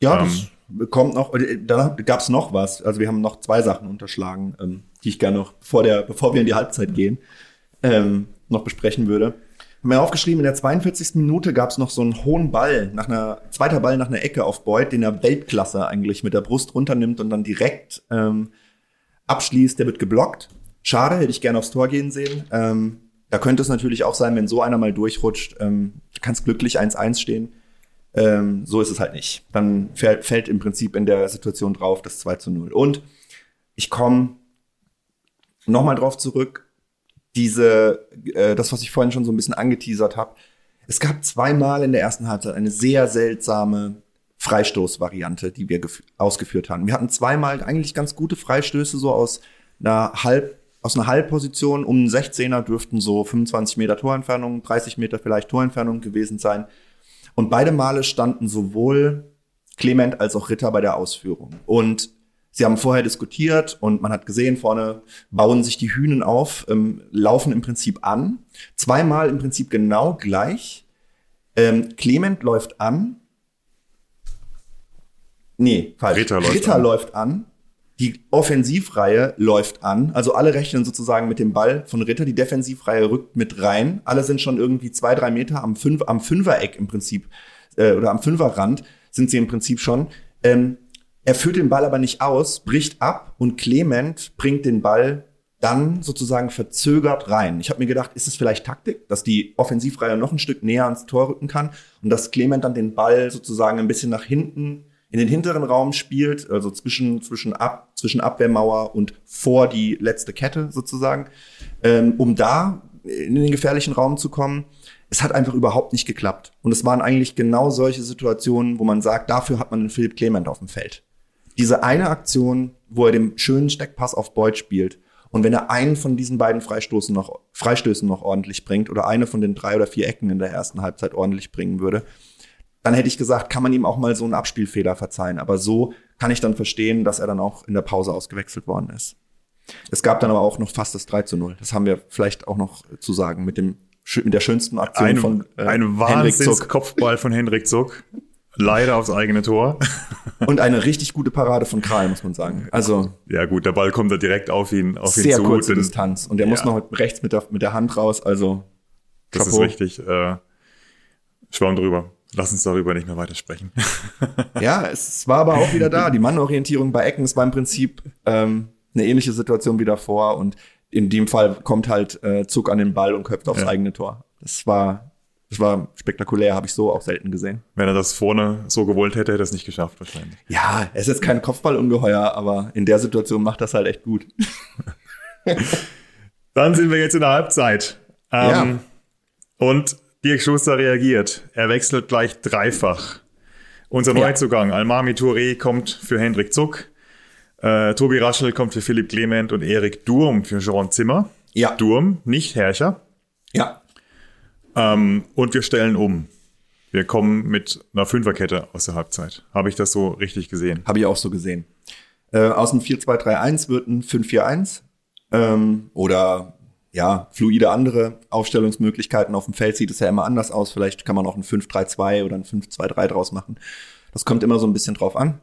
ja ähm, das kommt noch, da gab es noch was. Also wir haben noch zwei Sachen unterschlagen, ähm, die ich gerne noch, vor der, bevor wir in die Halbzeit gehen, ähm, noch besprechen würde mir aufgeschrieben, in der 42. Minute gab es noch so einen hohen Ball, nach einer, zweiter Ball nach einer Ecke auf Beuth, den er Weltklasse eigentlich mit der Brust runternimmt und dann direkt ähm, abschließt. Der wird geblockt. Schade, hätte ich gerne aufs Tor gehen sehen. Ähm, da könnte es natürlich auch sein, wenn so einer mal durchrutscht, ähm, kann es glücklich 1-1 stehen. Ähm, so ist es halt nicht. Dann fällt, im Prinzip in der Situation drauf das 2 zu 0. Und ich komme nochmal drauf zurück, diese, äh, das, was ich vorhin schon so ein bisschen angeteasert habe. Es gab zweimal in der ersten Halbzeit eine sehr seltsame Freistoßvariante, die wir ausgeführt haben. Wir hatten zweimal eigentlich ganz gute Freistöße, so aus einer Halb, aus einer Halbposition um einen 16er dürften so 25 Meter Torentfernung, 30 Meter vielleicht Torentfernung gewesen sein. Und beide Male standen sowohl Clement als auch Ritter bei der Ausführung. Und Sie haben vorher diskutiert und man hat gesehen, vorne bauen sich die Hühnen auf, ähm, laufen im Prinzip an. Zweimal im Prinzip genau gleich. Ähm, Clement läuft an. Nee, falsch. Ritter läuft, Ritter an. läuft an. Die Offensivreihe läuft an. Also alle rechnen sozusagen mit dem Ball von Ritter. Die Defensivreihe rückt mit rein. Alle sind schon irgendwie zwei, drei Meter am, Fünf, am Fünfereck im Prinzip äh, oder am Fünferrand sind sie im Prinzip schon. Ähm, er führt den Ball aber nicht aus, bricht ab und Clement bringt den Ball dann sozusagen verzögert rein. Ich habe mir gedacht, ist es vielleicht Taktik, dass die Offensivreihe noch ein Stück näher ans Tor rücken kann und dass Clement dann den Ball sozusagen ein bisschen nach hinten in den hinteren Raum spielt, also zwischen, zwischen, Ab, zwischen Abwehrmauer und vor die letzte Kette sozusagen, ähm, um da in den gefährlichen Raum zu kommen. Es hat einfach überhaupt nicht geklappt. Und es waren eigentlich genau solche Situationen, wo man sagt, dafür hat man den Philipp Clement auf dem Feld. Diese eine Aktion, wo er den schönen Steckpass auf Beuth spielt, und wenn er einen von diesen beiden Freistoßen noch, Freistößen noch ordentlich bringt oder eine von den drei oder vier Ecken in der ersten Halbzeit ordentlich bringen würde, dann hätte ich gesagt, kann man ihm auch mal so einen Abspielfehler verzeihen. Aber so kann ich dann verstehen, dass er dann auch in der Pause ausgewechselt worden ist. Es gab dann aber auch noch fast das 3 zu 0. Das haben wir vielleicht auch noch zu sagen mit dem mit der schönsten Aktion ein, von äh, ein Wahnsinns-Kopfball von Henrik Zuck. Leider aufs eigene Tor. Und eine richtig gute Parade von Kral, muss man sagen. Also. Ja, gut, der Ball kommt da direkt auf ihn, auf ihn sehr zu. Sehr kurze Distanz. Und der ja. muss noch rechts mit der, mit der Hand raus. Also. Das Chapeau. ist richtig. Äh, Schwamm drüber. Lass uns darüber nicht mehr weitersprechen. ja, es war aber auch wieder da. Die Mannorientierung bei Ecken, es war im Prinzip ähm, eine ähnliche Situation wie davor. Und in dem Fall kommt halt äh, Zug an den Ball und köpft aufs ja. eigene Tor. Das war, das war spektakulär, habe ich so auch selten gesehen. Wenn er das vorne so gewollt hätte, hätte er es nicht geschafft wahrscheinlich. Ja, es ist kein Kopfballungeheuer, aber in der Situation macht das halt echt gut. Dann sind wir jetzt in der Halbzeit. Ähm, ja. Und Dirk Schuster reagiert. Er wechselt gleich dreifach. Unser ja. Neuzugang, Almami Touré, kommt für Hendrik Zuck. Äh, Tobi Raschel kommt für Philipp Clement und Erik Durm für Jean Zimmer. Ja. Durm, nicht Herrscher. Ja. Ähm, und wir stellen um. Wir kommen mit einer Fünferkette aus der Halbzeit. Habe ich das so richtig gesehen? Habe ich auch so gesehen. Äh, aus dem 4-2-3-1 wird ein 5-4-1 ähm, oder ja, fluide andere Aufstellungsmöglichkeiten auf dem Feld sieht es ja immer anders aus. Vielleicht kann man auch ein 5-3-2 oder ein 5-2-3 draus machen. Das kommt immer so ein bisschen drauf an.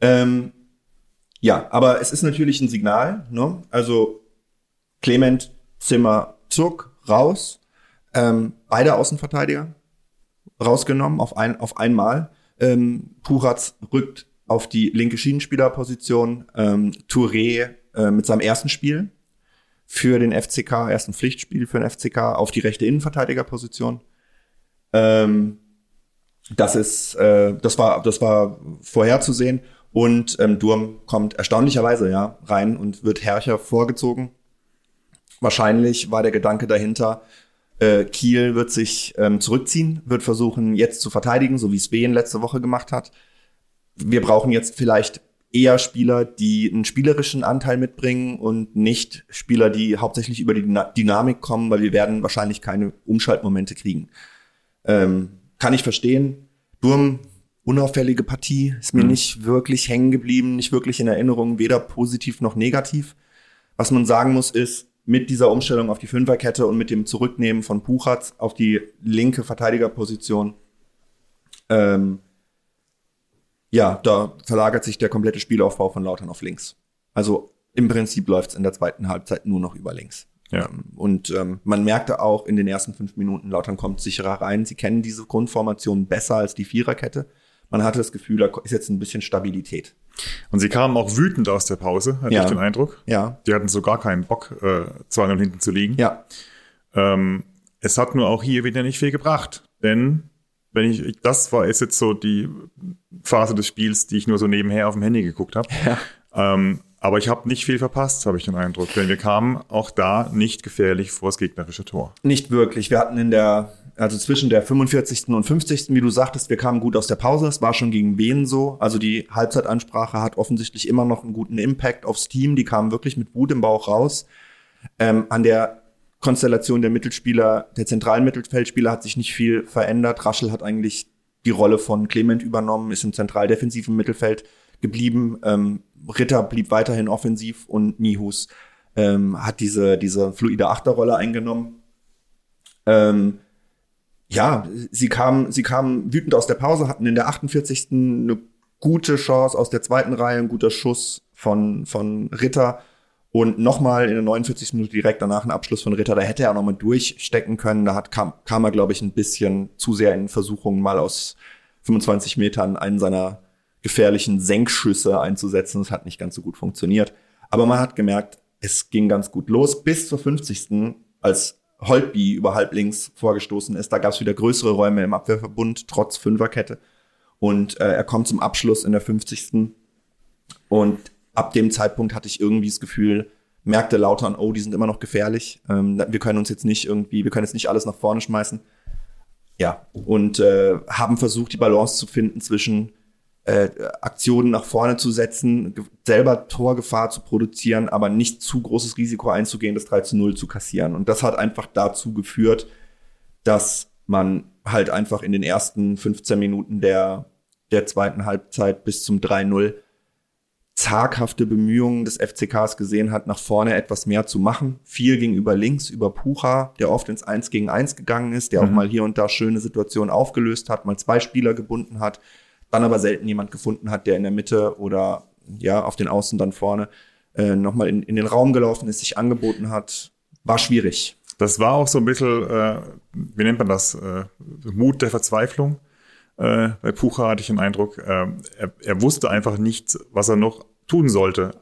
Ähm, ja, aber es ist natürlich ein Signal. Ne? Also Clement, Zimmer, Zuck, raus. Ähm, beide Außenverteidiger rausgenommen auf, ein, auf einmal. Ähm, Puratz rückt auf die linke Schienenspielerposition. Ähm, Touré äh, mit seinem ersten Spiel für den FCK, erst ein Pflichtspiel für den FCK auf die rechte Innenverteidigerposition. Ähm, das ist, äh, das war, das war vorherzusehen. Und ähm, Durm kommt erstaunlicherweise ja rein und wird Herrcher vorgezogen. Wahrscheinlich war der Gedanke dahinter, äh, Kiel wird sich ähm, zurückziehen, wird versuchen, jetzt zu verteidigen, so wie es Wien letzte Woche gemacht hat. Wir brauchen jetzt vielleicht eher Spieler, die einen spielerischen Anteil mitbringen und nicht Spieler, die hauptsächlich über die Dynamik kommen, weil wir werden wahrscheinlich keine Umschaltmomente kriegen. Ähm, kann ich verstehen. Durm, unauffällige Partie, ist mir mhm. nicht wirklich hängen geblieben, nicht wirklich in Erinnerung, weder positiv noch negativ. Was man sagen muss, ist, mit dieser Umstellung auf die Fünferkette und mit dem Zurücknehmen von Puchatz auf die linke Verteidigerposition ähm, ja, da verlagert sich der komplette Spielaufbau von Lautern auf links. Also im Prinzip läuft es in der zweiten Halbzeit nur noch über links. Ja. Ähm, und ähm, man merkte auch in den ersten fünf Minuten, Lautern kommt sicherer rein. Sie kennen diese Grundformation besser als die Viererkette. Man hatte das Gefühl, da ist jetzt ein bisschen Stabilität. Und sie kamen auch wütend aus der Pause, hatte ja. ich den Eindruck. Ja. Die hatten so gar keinen Bock, äh, 2-0 hinten zu liegen. Ja. Ähm, es hat nur auch hier wieder nicht viel gebracht. Denn wenn ich, das war ist jetzt so die Phase des Spiels, die ich nur so nebenher auf dem Handy geguckt habe. Ja. Ähm, aber ich habe nicht viel verpasst, habe ich den Eindruck. Denn wir kamen auch da nicht gefährlich vor das gegnerische Tor. Nicht wirklich. Wir hatten in der, also zwischen der 45. und 50. wie du sagtest, wir kamen gut aus der Pause. Es war schon gegen Wien so. Also die Halbzeitansprache hat offensichtlich immer noch einen guten Impact aufs Team. Die kamen wirklich mit Wut im Bauch raus. Ähm, an der Konstellation der Mittelspieler, der zentralen Mittelfeldspieler hat sich nicht viel verändert. Raschel hat eigentlich die Rolle von Clement übernommen, ist im zentral defensiven Mittelfeld geblieben. Ähm, Ritter blieb weiterhin offensiv und Nihus ähm, hat diese, diese fluide Achterrolle eingenommen. Ähm, ja, sie kamen, sie kamen wütend aus der Pause, hatten in der 48. eine gute Chance aus der zweiten Reihe, ein guter Schuss von, von Ritter und nochmal in der 49. Minute direkt danach ein Abschluss von Ritter, da hätte er nochmal durchstecken können. Da hat, kam, kam er, glaube ich, ein bisschen zu sehr in Versuchungen, mal aus 25 Metern einen seiner gefährlichen Senkschüsse einzusetzen. Das hat nicht ganz so gut funktioniert. Aber man hat gemerkt, es ging ganz gut los bis zur 50. als Holtby über halblinks vorgestoßen ist. Da gab es wieder größere Räume im Abwehrverbund, trotz Fünferkette. Und äh, er kommt zum Abschluss in der 50. Und ab dem Zeitpunkt hatte ich irgendwie das Gefühl, merkte Lautern, oh, die sind immer noch gefährlich. Ähm, wir können uns jetzt nicht irgendwie, wir können jetzt nicht alles nach vorne schmeißen. Ja, und äh, haben versucht, die Balance zu finden zwischen äh, Aktionen nach vorne zu setzen, selber Torgefahr zu produzieren, aber nicht zu großes Risiko einzugehen, das 3 zu 0 zu kassieren. Und das hat einfach dazu geführt, dass man halt einfach in den ersten 15 Minuten der, der zweiten Halbzeit bis zum 3-0 zaghafte Bemühungen des FCKs gesehen hat, nach vorne etwas mehr zu machen. Viel gegenüber links, über Pucha, der oft ins 1 gegen 1 gegangen ist, der mhm. auch mal hier und da schöne Situationen aufgelöst hat, mal zwei Spieler gebunden hat, dann aber selten jemand gefunden hat, der in der Mitte oder ja, auf den Außen dann vorne äh, nochmal in, in den Raum gelaufen ist, sich angeboten hat. War schwierig. Das war auch so ein bisschen, äh, wie nennt man das, äh, Mut der Verzweiflung. Äh, bei Pucha hatte ich den Eindruck, äh, er, er wusste einfach nicht, was er noch tun sollte,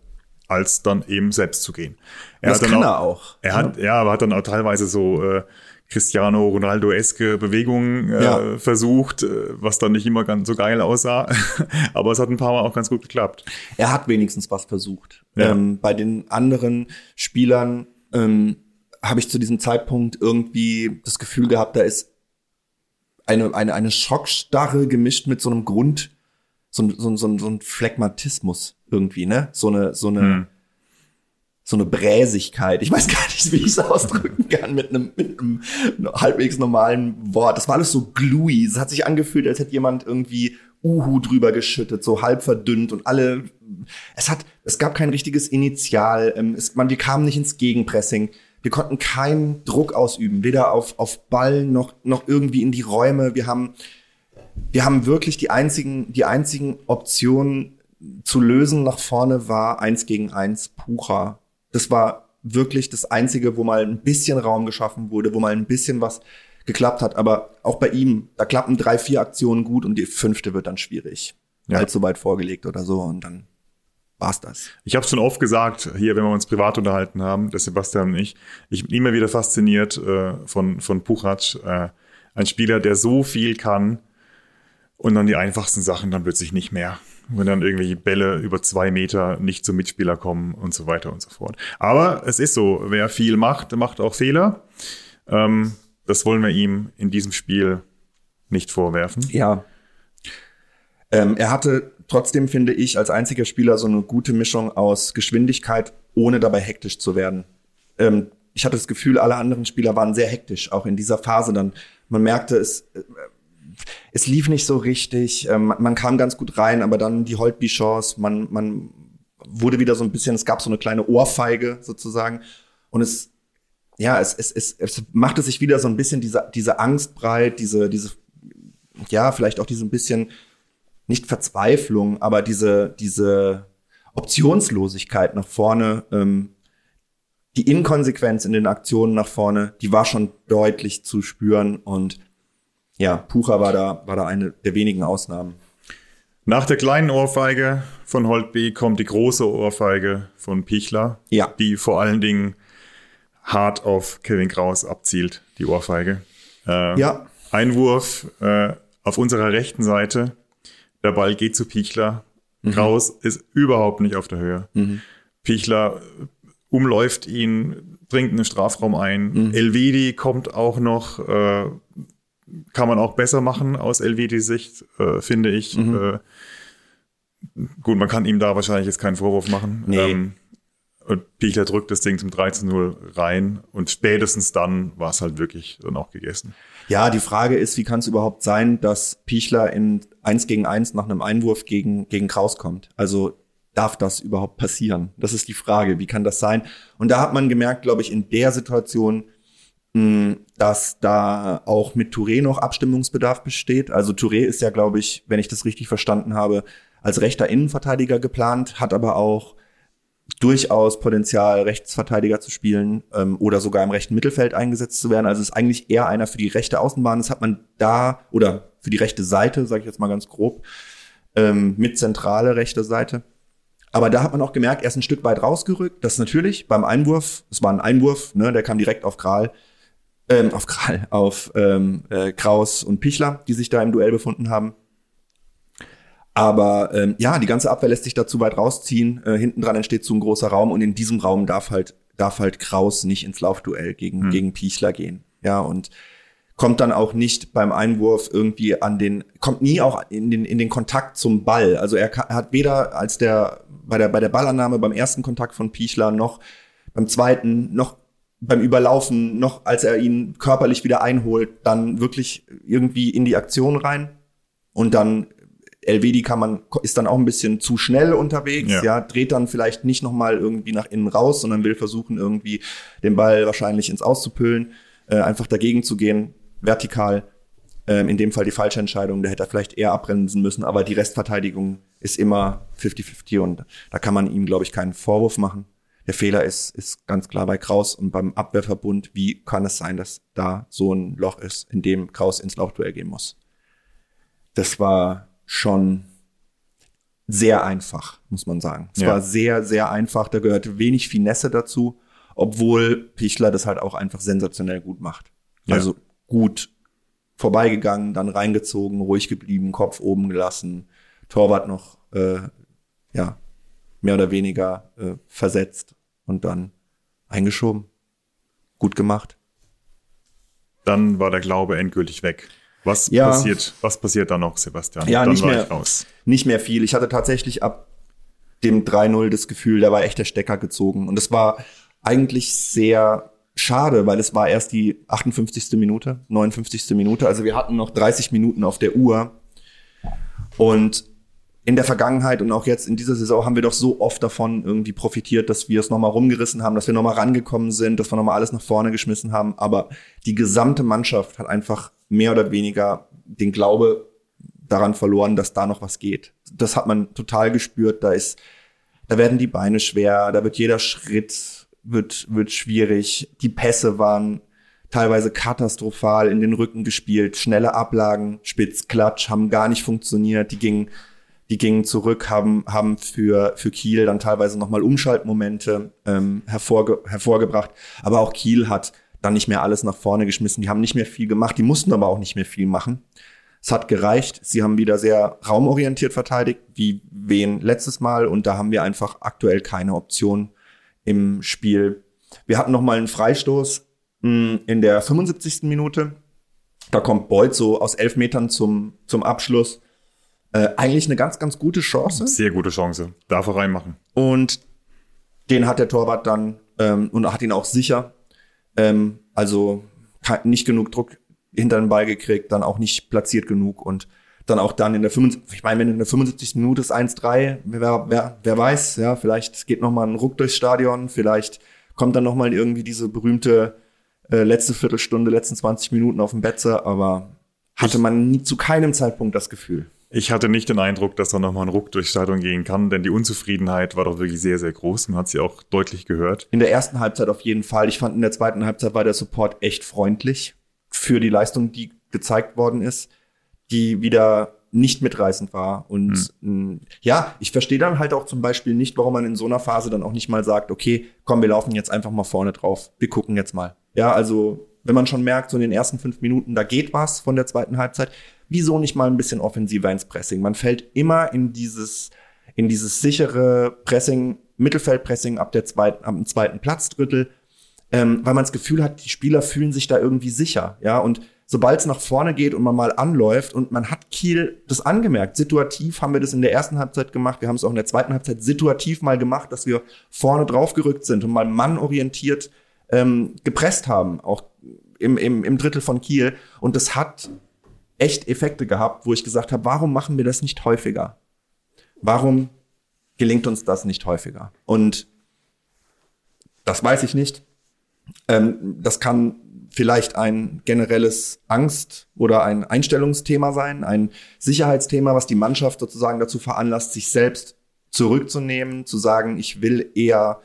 als dann eben selbst zu gehen. Er das kann auch, er auch. Er hat, ja, aber hat dann auch teilweise so äh, Cristiano Ronaldo-eske Bewegungen äh, ja. versucht, äh, was dann nicht immer ganz so geil aussah. aber es hat ein paar Mal auch ganz gut geklappt. Er hat wenigstens was versucht. Ja. Ähm, bei den anderen Spielern ähm, habe ich zu diesem Zeitpunkt irgendwie das Gefühl gehabt, da ist eine, eine, eine Schockstarre gemischt mit so einem Grund, so, so, so, so ein Phlegmatismus irgendwie, ne? So eine, so eine, hm. so eine Bräsigkeit. Ich weiß gar nicht, wie ich es ausdrücken kann mit einem, mit einem halbwegs normalen Wort. Das war alles so gluey. Es hat sich angefühlt, als hätte jemand irgendwie Uhu drüber geschüttet, so halb verdünnt und alle, es hat, es gab kein richtiges Initial, ähm, es, man, wir kamen nicht ins Gegenpressing. Wir konnten keinen Druck ausüben, weder auf, auf Ball noch, noch irgendwie in die Räume. Wir haben, wir haben wirklich die einzigen, die einzigen Optionen zu lösen nach vorne war eins gegen eins Pucha. Das war wirklich das einzige, wo mal ein bisschen Raum geschaffen wurde, wo mal ein bisschen was geklappt hat. Aber auch bei ihm, da klappen drei, vier Aktionen gut und die fünfte wird dann schwierig. Ja. Allzu weit vorgelegt oder so und dann war's das. Ich habe schon oft gesagt, hier, wenn wir uns privat unterhalten haben, der Sebastian und ich, ich bin immer wieder fasziniert äh, von, von Puchac, äh, ein Spieler, der so viel kann und dann die einfachsten Sachen dann plötzlich nicht mehr wenn dann irgendwie Bälle über zwei Meter nicht zum Mitspieler kommen und so weiter und so fort. Aber es ist so, wer viel macht, macht auch Fehler. Ähm, das wollen wir ihm in diesem Spiel nicht vorwerfen. Ja. Ähm, er hatte trotzdem, finde ich, als einziger Spieler so eine gute Mischung aus Geschwindigkeit, ohne dabei hektisch zu werden. Ähm, ich hatte das Gefühl, alle anderen Spieler waren sehr hektisch, auch in dieser Phase dann. Man merkte es, äh, es lief nicht so richtig. Ähm, man kam ganz gut rein, aber dann die Holtby-Chance, man, man wurde wieder so ein bisschen, es gab so eine kleine Ohrfeige sozusagen. Und es, ja, es, es, es, es machte sich wieder so ein bisschen diese, diese Angst breit, diese, diese, ja, vielleicht auch diese ein bisschen, nicht Verzweiflung, aber diese, diese Optionslosigkeit nach vorne, ähm, die Inkonsequenz in den Aktionen nach vorne, die war schon deutlich zu spüren und ja, Pucher war da, war da eine der wenigen Ausnahmen. Nach der kleinen Ohrfeige von Holtby kommt die große Ohrfeige von Pichler, ja. die vor allen Dingen hart auf Kevin Kraus abzielt, die Ohrfeige. Äh, ja. Einwurf äh, auf unserer rechten Seite. Der Ball geht zu Pichler. Mhm. Kraus ist überhaupt nicht auf der Höhe. Mhm. Pichler umläuft ihn, bringt einen Strafraum ein. Mhm. Elvedi kommt auch noch, äh, kann man auch besser machen aus LWD-Sicht, äh, finde ich. Mhm. Äh, gut, man kann ihm da wahrscheinlich jetzt keinen Vorwurf machen. Nee. Ähm, und Pichler drückt das Ding zum 13-0 rein und spätestens dann war es halt wirklich dann auch gegessen. Ja, die Frage ist, wie kann es überhaupt sein, dass Pichler in 1 gegen 1 nach einem Einwurf gegen, gegen Kraus kommt? Also darf das überhaupt passieren? Das ist die Frage, wie kann das sein? Und da hat man gemerkt, glaube ich, in der Situation, dass da auch mit Touré noch Abstimmungsbedarf besteht. Also Touré ist ja, glaube ich, wenn ich das richtig verstanden habe, als rechter Innenverteidiger geplant, hat aber auch durchaus Potenzial, Rechtsverteidiger zu spielen ähm, oder sogar im rechten Mittelfeld eingesetzt zu werden. Also ist eigentlich eher einer für die rechte Außenbahn. Das hat man da oder für die rechte Seite, sage ich jetzt mal ganz grob, ähm, mit zentrale rechte Seite. Aber da hat man auch gemerkt, er ist ein Stück weit rausgerückt. Das natürlich beim Einwurf, es war ein Einwurf, ne, der kam direkt auf Kral, ähm, auf Kral, auf ähm, äh, Kraus und Pichler, die sich da im Duell befunden haben. Aber ähm, ja, die ganze Abwehr lässt sich da zu weit rausziehen. Äh, hinten dran entsteht so ein großer Raum und in diesem Raum darf halt, darf halt Kraus nicht ins Laufduell gegen, hm. gegen Pichler gehen. Ja, und kommt dann auch nicht beim Einwurf irgendwie an den, kommt nie auch in den, in den Kontakt zum Ball. Also er, hat weder als der, bei der, bei der Ballannahme beim ersten Kontakt von Pichler noch beim zweiten, noch beim Überlaufen, noch als er ihn körperlich wieder einholt, dann wirklich irgendwie in die Aktion rein. Und dann Elvedi kann man, ist dann auch ein bisschen zu schnell unterwegs, ja, ja dreht dann vielleicht nicht nochmal irgendwie nach innen raus, sondern will versuchen, irgendwie den Ball wahrscheinlich ins Auszupüllen, äh, einfach dagegen zu gehen vertikal. Ähm, in dem Fall die falsche Entscheidung, da hätte er vielleicht eher abbremsen müssen, aber die Restverteidigung ist immer 50-50 und da kann man ihm, glaube ich, keinen Vorwurf machen. Der Fehler ist, ist ganz klar bei Kraus und beim Abwehrverbund, wie kann es sein, dass da so ein Loch ist, in dem Kraus ins Laufduell gehen muss? Das war schon sehr einfach, muss man sagen. Es ja. war sehr, sehr einfach. Da gehört wenig Finesse dazu, obwohl Pichler das halt auch einfach sensationell gut macht. Ja. Also gut vorbeigegangen, dann reingezogen, ruhig geblieben, Kopf oben gelassen, Torwart noch, äh, ja, mehr oder weniger äh, versetzt und dann eingeschoben. Gut gemacht. Dann war der Glaube endgültig weg. Was ja, passiert, was passiert da noch, Sebastian? Ja, dann nicht mehr, nicht mehr viel. Ich hatte tatsächlich ab dem 3-0 das Gefühl, da war echt der Stecker gezogen. Und es war eigentlich sehr schade, weil es war erst die 58. Minute, 59. Minute. Also wir hatten noch 30 Minuten auf der Uhr. Und in der Vergangenheit und auch jetzt in dieser Saison haben wir doch so oft davon irgendwie profitiert, dass wir es nochmal rumgerissen haben, dass wir nochmal rangekommen sind, dass wir nochmal alles nach vorne geschmissen haben. Aber die gesamte Mannschaft hat einfach mehr oder weniger den Glaube daran verloren, dass da noch was geht. Das hat man total gespürt. Da ist, da werden die Beine schwer, da wird jeder Schritt wird, wird schwierig. Die Pässe waren teilweise katastrophal in den Rücken gespielt. Schnelle Ablagen, Spitzklatsch haben gar nicht funktioniert. Die gingen, die gingen zurück, haben, haben für, für Kiel dann teilweise nochmal Umschaltmomente ähm, hervorge hervorgebracht. Aber auch Kiel hat dann nicht mehr alles nach vorne geschmissen. Die haben nicht mehr viel gemacht. Die mussten aber auch nicht mehr viel machen. Es hat gereicht. Sie haben wieder sehr raumorientiert verteidigt, wie wen letztes Mal. Und da haben wir einfach aktuell keine Option im Spiel. Wir hatten noch mal einen Freistoß mh, hm, in der 75. Minute. Da kommt Beuth so aus elf Metern zum, zum Abschluss. Äh, eigentlich eine ganz, ganz gute Chance. Sehr gute Chance. Darf er reinmachen. Und den hat der Torwart dann ähm, und hat ihn auch sicher. Ähm, also nicht genug Druck hinter den Ball gekriegt, dann auch nicht platziert genug und dann auch dann in der 75, ich meine, wenn in der 75. Minute ist 1-3, wer, wer, wer weiß, ja, vielleicht geht noch mal ein Ruck durchs Stadion, vielleicht kommt dann noch mal irgendwie diese berühmte äh, letzte Viertelstunde, letzten 20 Minuten auf dem Betze, aber hatte man nie, zu keinem Zeitpunkt das Gefühl. Ich hatte nicht den Eindruck, dass da nochmal ein Ruck durchs Stadion gehen kann, denn die Unzufriedenheit war doch wirklich sehr, sehr groß. Man hat sie auch deutlich gehört. In der ersten Halbzeit auf jeden Fall. Ich fand, in der zweiten Halbzeit war der Support echt freundlich für die Leistung, die gezeigt worden ist die wieder nicht mitreißend war. Und mhm. ja, ich verstehe dann halt auch zum Beispiel nicht, warum man in so einer Phase dann auch nicht mal sagt, okay, komm, wir laufen jetzt einfach mal vorne drauf. Wir gucken jetzt mal. Ja, also wenn man schon merkt, so in den ersten fünf Minuten, da geht was von der zweiten Halbzeit, wieso nicht mal ein bisschen offensiver ins Pressing? Man fällt immer in dieses, in dieses sichere Pressing, Mittelfeldpressing ab der zweiten, am zweiten Platzdrittel, ähm, weil man das Gefühl hat, die Spieler fühlen sich da irgendwie sicher. Ja, und sobald es nach vorne geht und man mal anläuft und man hat Kiel das angemerkt. Situativ haben wir das in der ersten Halbzeit gemacht. Wir haben es auch in der zweiten Halbzeit situativ mal gemacht, dass wir vorne draufgerückt sind und mal mannorientiert ähm, gepresst haben, auch im, im, im Drittel von Kiel. Und das hat echt Effekte gehabt, wo ich gesagt habe, warum machen wir das nicht häufiger? Warum gelingt uns das nicht häufiger? Und das weiß ich nicht. Ähm, das kann vielleicht ein generelles Angst- oder ein Einstellungsthema sein, ein Sicherheitsthema, was die Mannschaft sozusagen dazu veranlasst, sich selbst zurückzunehmen, zu sagen, ich will eher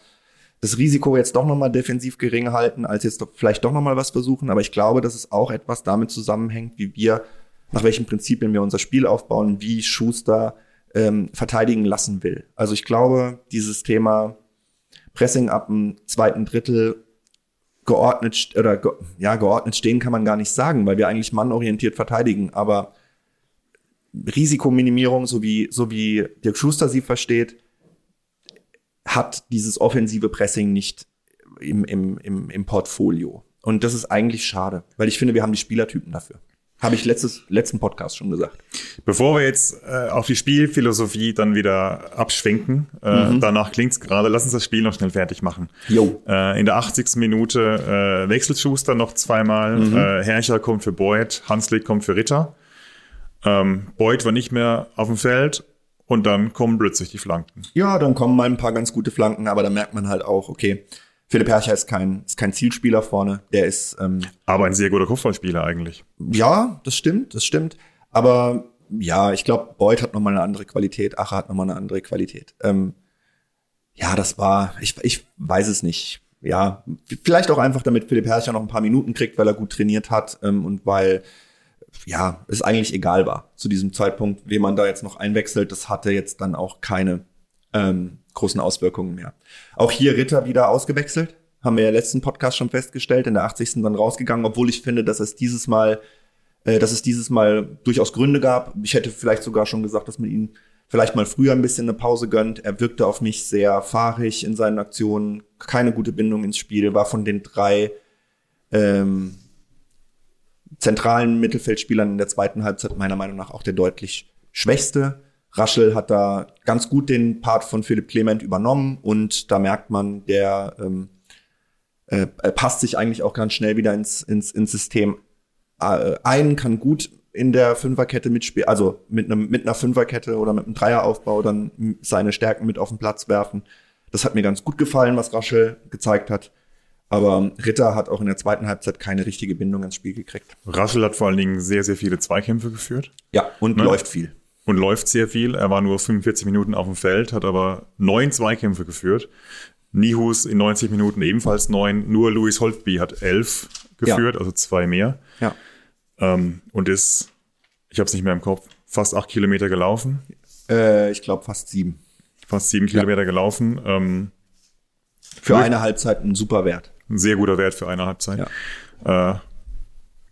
das Risiko jetzt doch nochmal defensiv gering halten, als jetzt vielleicht doch nochmal was versuchen. Aber ich glaube, dass es auch etwas damit zusammenhängt, wie wir, nach welchen Prinzipien wir unser Spiel aufbauen, wie Schuster ähm, verteidigen lassen will. Also ich glaube, dieses Thema Pressing ab dem zweiten Drittel geordnet oder ge ja geordnet stehen kann man gar nicht sagen, weil wir eigentlich mannorientiert verteidigen, aber Risikominimierung, so wie so wie Dirk Schuster sie versteht, hat dieses offensive Pressing nicht im, im, im, im Portfolio. Und das ist eigentlich schade, weil ich finde, wir haben die Spielertypen dafür. Habe ich letztes, letzten Podcast schon gesagt. Bevor wir jetzt äh, auf die Spielphilosophie dann wieder abschwenken, äh, mhm. danach klingt's gerade, lass uns das Spiel noch schnell fertig machen. Jo. Äh, in der 80. Minute äh, wechselt Schuster noch zweimal. Mhm. Äh, Herrscher kommt für Boyd, Hanslick kommt für Ritter. Ähm, Boyd war nicht mehr auf dem Feld und dann kommen plötzlich die Flanken. Ja, dann kommen mal ein paar ganz gute Flanken, aber da merkt man halt auch, okay, Philipp Herrcher ist kein, ist kein Zielspieler vorne. Der ist. Ähm, aber ein sehr guter Kopfballspieler eigentlich. Ja, das stimmt, das stimmt. Aber ja, ich glaube, Beuth hat nochmal eine andere Qualität, Acher hat nochmal eine andere Qualität. Ähm, ja, das war, ich, ich weiß es nicht. Ja, vielleicht auch einfach, damit Philipp Herrcher noch ein paar Minuten kriegt, weil er gut trainiert hat ähm, und weil ja, es eigentlich egal war zu diesem Zeitpunkt, wen man da jetzt noch einwechselt. Das hatte jetzt dann auch keine ähm, großen Auswirkungen mehr. Auch hier Ritter wieder ausgewechselt, haben wir ja letzten Podcast schon festgestellt, in der 80. dann rausgegangen, obwohl ich finde, dass es dieses Mal, äh, dass es dieses Mal durchaus Gründe gab. Ich hätte vielleicht sogar schon gesagt, dass man ihn vielleicht mal früher ein bisschen eine Pause gönnt. Er wirkte auf mich sehr fahrig in seinen Aktionen, keine gute Bindung ins Spiel, war von den drei ähm, zentralen Mittelfeldspielern in der zweiten Halbzeit meiner Meinung nach auch der deutlich schwächste. Raschel hat da ganz gut den Part von Philipp Clement übernommen und da merkt man, der ähm, äh, passt sich eigentlich auch ganz schnell wieder ins, ins, ins System äh, ein, kann gut in der Fünferkette mitspielen, also mit einem mit einer Fünferkette oder mit einem Dreieraufbau dann seine Stärken mit auf den Platz werfen. Das hat mir ganz gut gefallen, was Raschel gezeigt hat. Aber Ritter hat auch in der zweiten Halbzeit keine richtige Bindung ins Spiel gekriegt. Raschel hat vor allen Dingen sehr, sehr viele Zweikämpfe geführt. Ja, und ne? läuft viel und läuft sehr viel. Er war nur 45 Minuten auf dem Feld, hat aber neun Zweikämpfe geführt. Nihus in 90 Minuten ebenfalls neun. Nur Louis Holtby hat elf geführt, ja. also zwei mehr. Ja. Ähm, und ist, ich habe es nicht mehr im Kopf, fast acht Kilometer gelaufen. Äh, ich glaube fast sieben. Fast sieben Kilometer ja. gelaufen. Ähm, für eine Halbzeit ein super Wert. Ein sehr guter Wert für eine Halbzeit. Ja. Äh,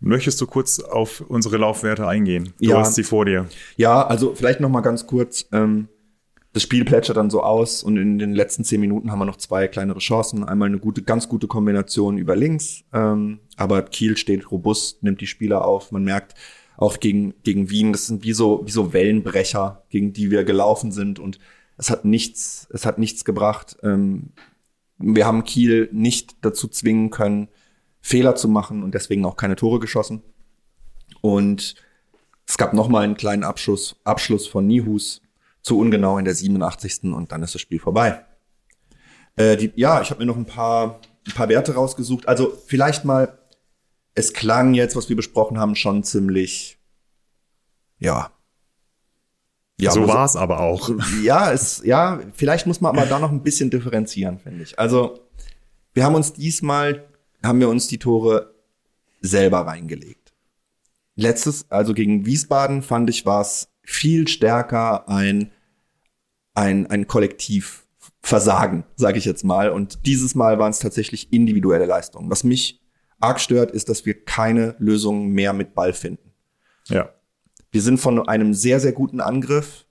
Möchtest du kurz auf unsere Laufwerte eingehen? Du ja. hast sie vor dir. Ja, also vielleicht noch mal ganz kurz. Ähm, das Spiel plätschert dann so aus und in den letzten zehn Minuten haben wir noch zwei kleinere Chancen. Einmal eine gute, ganz gute Kombination über links, ähm, aber Kiel steht robust, nimmt die Spieler auf. Man merkt auch gegen, gegen Wien, das sind wie so, wie so Wellenbrecher, gegen die wir gelaufen sind und es hat nichts, es hat nichts gebracht. Ähm, wir haben Kiel nicht dazu zwingen können, Fehler zu machen und deswegen auch keine Tore geschossen. Und es gab noch mal einen kleinen Abschluss, Abschluss von Nihus zu ungenau in der 87. und dann ist das Spiel vorbei. Äh, die, ja, ich habe mir noch ein paar, ein paar Werte rausgesucht. Also vielleicht mal, es klang jetzt, was wir besprochen haben, schon ziemlich, ja. Ja, so war es aber auch. Ja, es, ja, vielleicht muss man aber da noch ein bisschen differenzieren, finde ich. Also, wir haben uns diesmal haben wir uns die Tore selber reingelegt. Letztes, also gegen Wiesbaden fand ich, war es viel stärker ein, ein, ein Kollektivversagen, sage ich jetzt mal. Und dieses Mal waren es tatsächlich individuelle Leistungen. Was mich arg stört, ist, dass wir keine Lösungen mehr mit Ball finden. Ja. Wir sind von einem sehr, sehr guten Angriff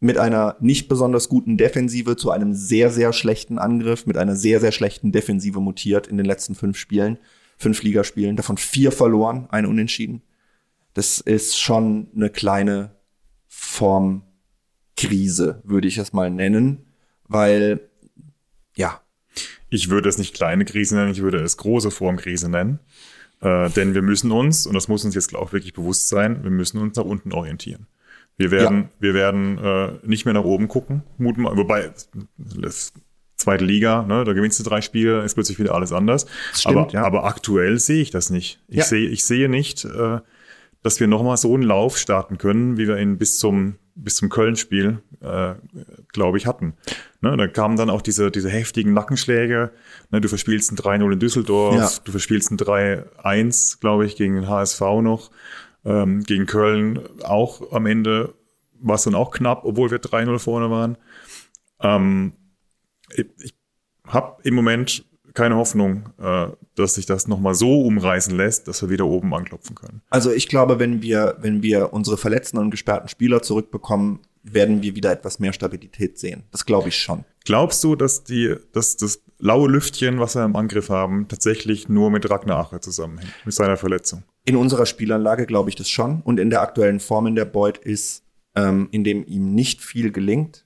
mit einer nicht besonders guten Defensive zu einem sehr, sehr schlechten Angriff, mit einer sehr, sehr schlechten Defensive mutiert in den letzten fünf Spielen, fünf Ligaspielen, davon vier verloren, eine unentschieden. Das ist schon eine kleine Formkrise, würde ich es mal nennen, weil, ja. Ich würde es nicht kleine Krise nennen, ich würde es große Formkrise nennen. Äh, denn wir müssen uns, und das muss uns jetzt auch wirklich bewusst sein, wir müssen uns nach unten orientieren. Wir werden, ja. wir werden äh, nicht mehr nach oben gucken, wobei zweite Liga, ne, da gewinnst du drei Spiele, ist plötzlich wieder alles anders. Stimmt, aber, ja. aber aktuell sehe ich das nicht. Ich ja. sehe, ich sehe nicht, äh, dass wir nochmal so einen Lauf starten können, wie wir ihn bis zum bis zum Köln-Spiel, äh, glaube ich, hatten. Ne, da kamen dann auch diese, diese heftigen Nackenschläge. Ne, du verspielst ein 3-0 in Düsseldorf, ja. du verspielst ein 3-1, glaube ich, gegen den HSV noch ähm, gegen Köln auch am Ende war es dann auch knapp, obwohl wir 3-0 vorne waren. Ähm, ich ich habe im Moment keine Hoffnung, äh, dass sich das nochmal so umreißen lässt, dass wir wieder oben anklopfen können. Also ich glaube, wenn wir, wenn wir unsere verletzten und gesperrten Spieler zurückbekommen, werden wir wieder etwas mehr Stabilität sehen. Das glaube ich schon. Glaubst du, dass die, dass das laue Lüftchen, was wir im Angriff haben, tatsächlich nur mit Ragnar Ache zusammenhängt, mit seiner Verletzung? In unserer Spielanlage glaube ich das schon. Und in der aktuellen Form in der Beut ist, ähm, in dem ihm nicht viel gelingt,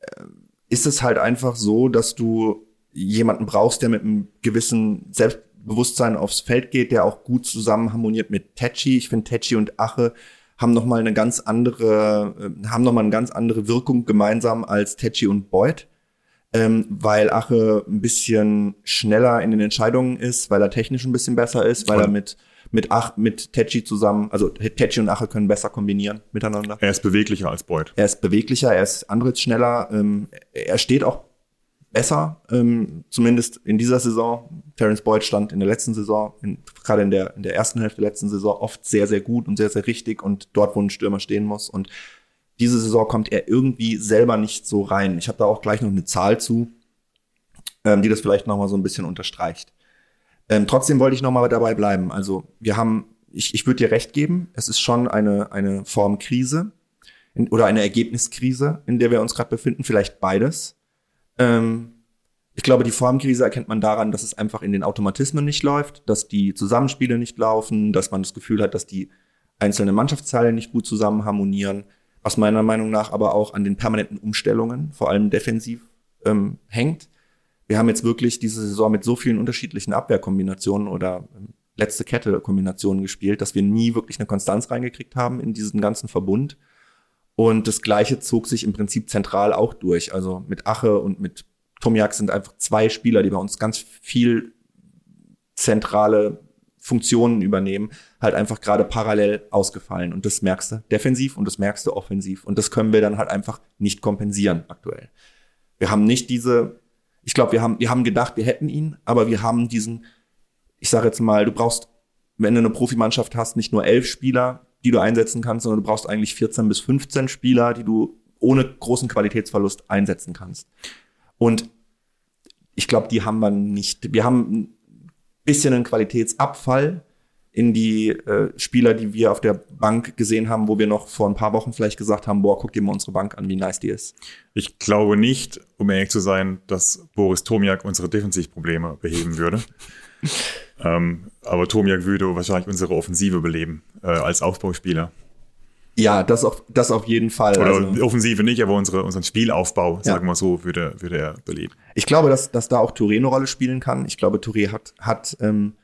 äh, ist es halt einfach so, dass du jemanden brauchst, der mit einem gewissen Selbstbewusstsein aufs Feld geht, der auch gut zusammen harmoniert mit Tetchi. Ich finde, Tetchi und Ache haben noch mal eine ganz andere, äh, haben noch mal eine ganz andere Wirkung gemeinsam als Tetchi und Boyd. Ähm, weil Ache ein bisschen schneller in den Entscheidungen ist, weil er technisch ein bisschen besser ist, weil er mit mit Ach, mit Tetchi zusammen, also Tetchi und Ache können besser kombinieren miteinander. Er ist beweglicher als Boyd. Er ist beweglicher, er ist antrittsschneller, ähm, er steht auch besser, ähm, zumindest in dieser Saison. Terence Boyd stand in der letzten Saison, in, gerade in der, in der ersten Hälfte der letzten Saison, oft sehr, sehr gut und sehr, sehr richtig und dort, wo ein Stürmer stehen muss. Und diese Saison kommt er irgendwie selber nicht so rein. Ich habe da auch gleich noch eine Zahl zu, ähm, die das vielleicht noch mal so ein bisschen unterstreicht. Ähm, trotzdem wollte ich noch mal dabei bleiben. Also wir haben, ich, ich würde dir recht geben, es ist schon eine, eine Formkrise in, oder eine Ergebniskrise, in der wir uns gerade befinden, vielleicht beides. Ähm, ich glaube, die Formkrise erkennt man daran, dass es einfach in den Automatismen nicht läuft, dass die Zusammenspiele nicht laufen, dass man das Gefühl hat, dass die einzelnen Mannschaftsteile nicht gut zusammen harmonieren, was meiner Meinung nach aber auch an den permanenten Umstellungen, vor allem defensiv, ähm, hängt. Wir haben jetzt wirklich diese Saison mit so vielen unterschiedlichen Abwehrkombinationen oder ähm, letzte Kette Kombinationen gespielt, dass wir nie wirklich eine Konstanz reingekriegt haben in diesen ganzen Verbund. Und das Gleiche zog sich im Prinzip zentral auch durch. Also mit Ache und mit Tomiak sind einfach zwei Spieler, die bei uns ganz viel zentrale Funktionen übernehmen, halt einfach gerade parallel ausgefallen. Und das merkst du defensiv und das merkst du offensiv. Und das können wir dann halt einfach nicht kompensieren aktuell. Wir haben nicht diese, ich glaube, wir haben, wir haben gedacht, wir hätten ihn, aber wir haben diesen, ich sage jetzt mal, du brauchst, wenn du eine Profimannschaft hast, nicht nur elf Spieler, die du einsetzen kannst, sondern du brauchst eigentlich 14 bis 15 Spieler, die du ohne großen Qualitätsverlust einsetzen kannst. Und ich glaube, die haben wir nicht. Wir haben ein bisschen einen Qualitätsabfall in die äh, Spieler, die wir auf der Bank gesehen haben, wo wir noch vor ein paar Wochen vielleicht gesagt haben, boah, guck dir mal unsere Bank an, wie nice die ist. Ich glaube nicht, um ehrlich zu sein, dass Boris Tomiak unsere Defensivprobleme beheben würde. ähm, aber Tomiak würde wahrscheinlich unsere Offensive beleben äh, als Aufbauspieler. Ja, das auf, das auf jeden Fall. Oder also, Offensive nicht, aber unsere, unseren Spielaufbau, ja. sagen wir so, würde, würde er beleben. Ich glaube, dass, dass da auch Touré eine Rolle spielen kann. Ich glaube, Touré hat, hat ähm,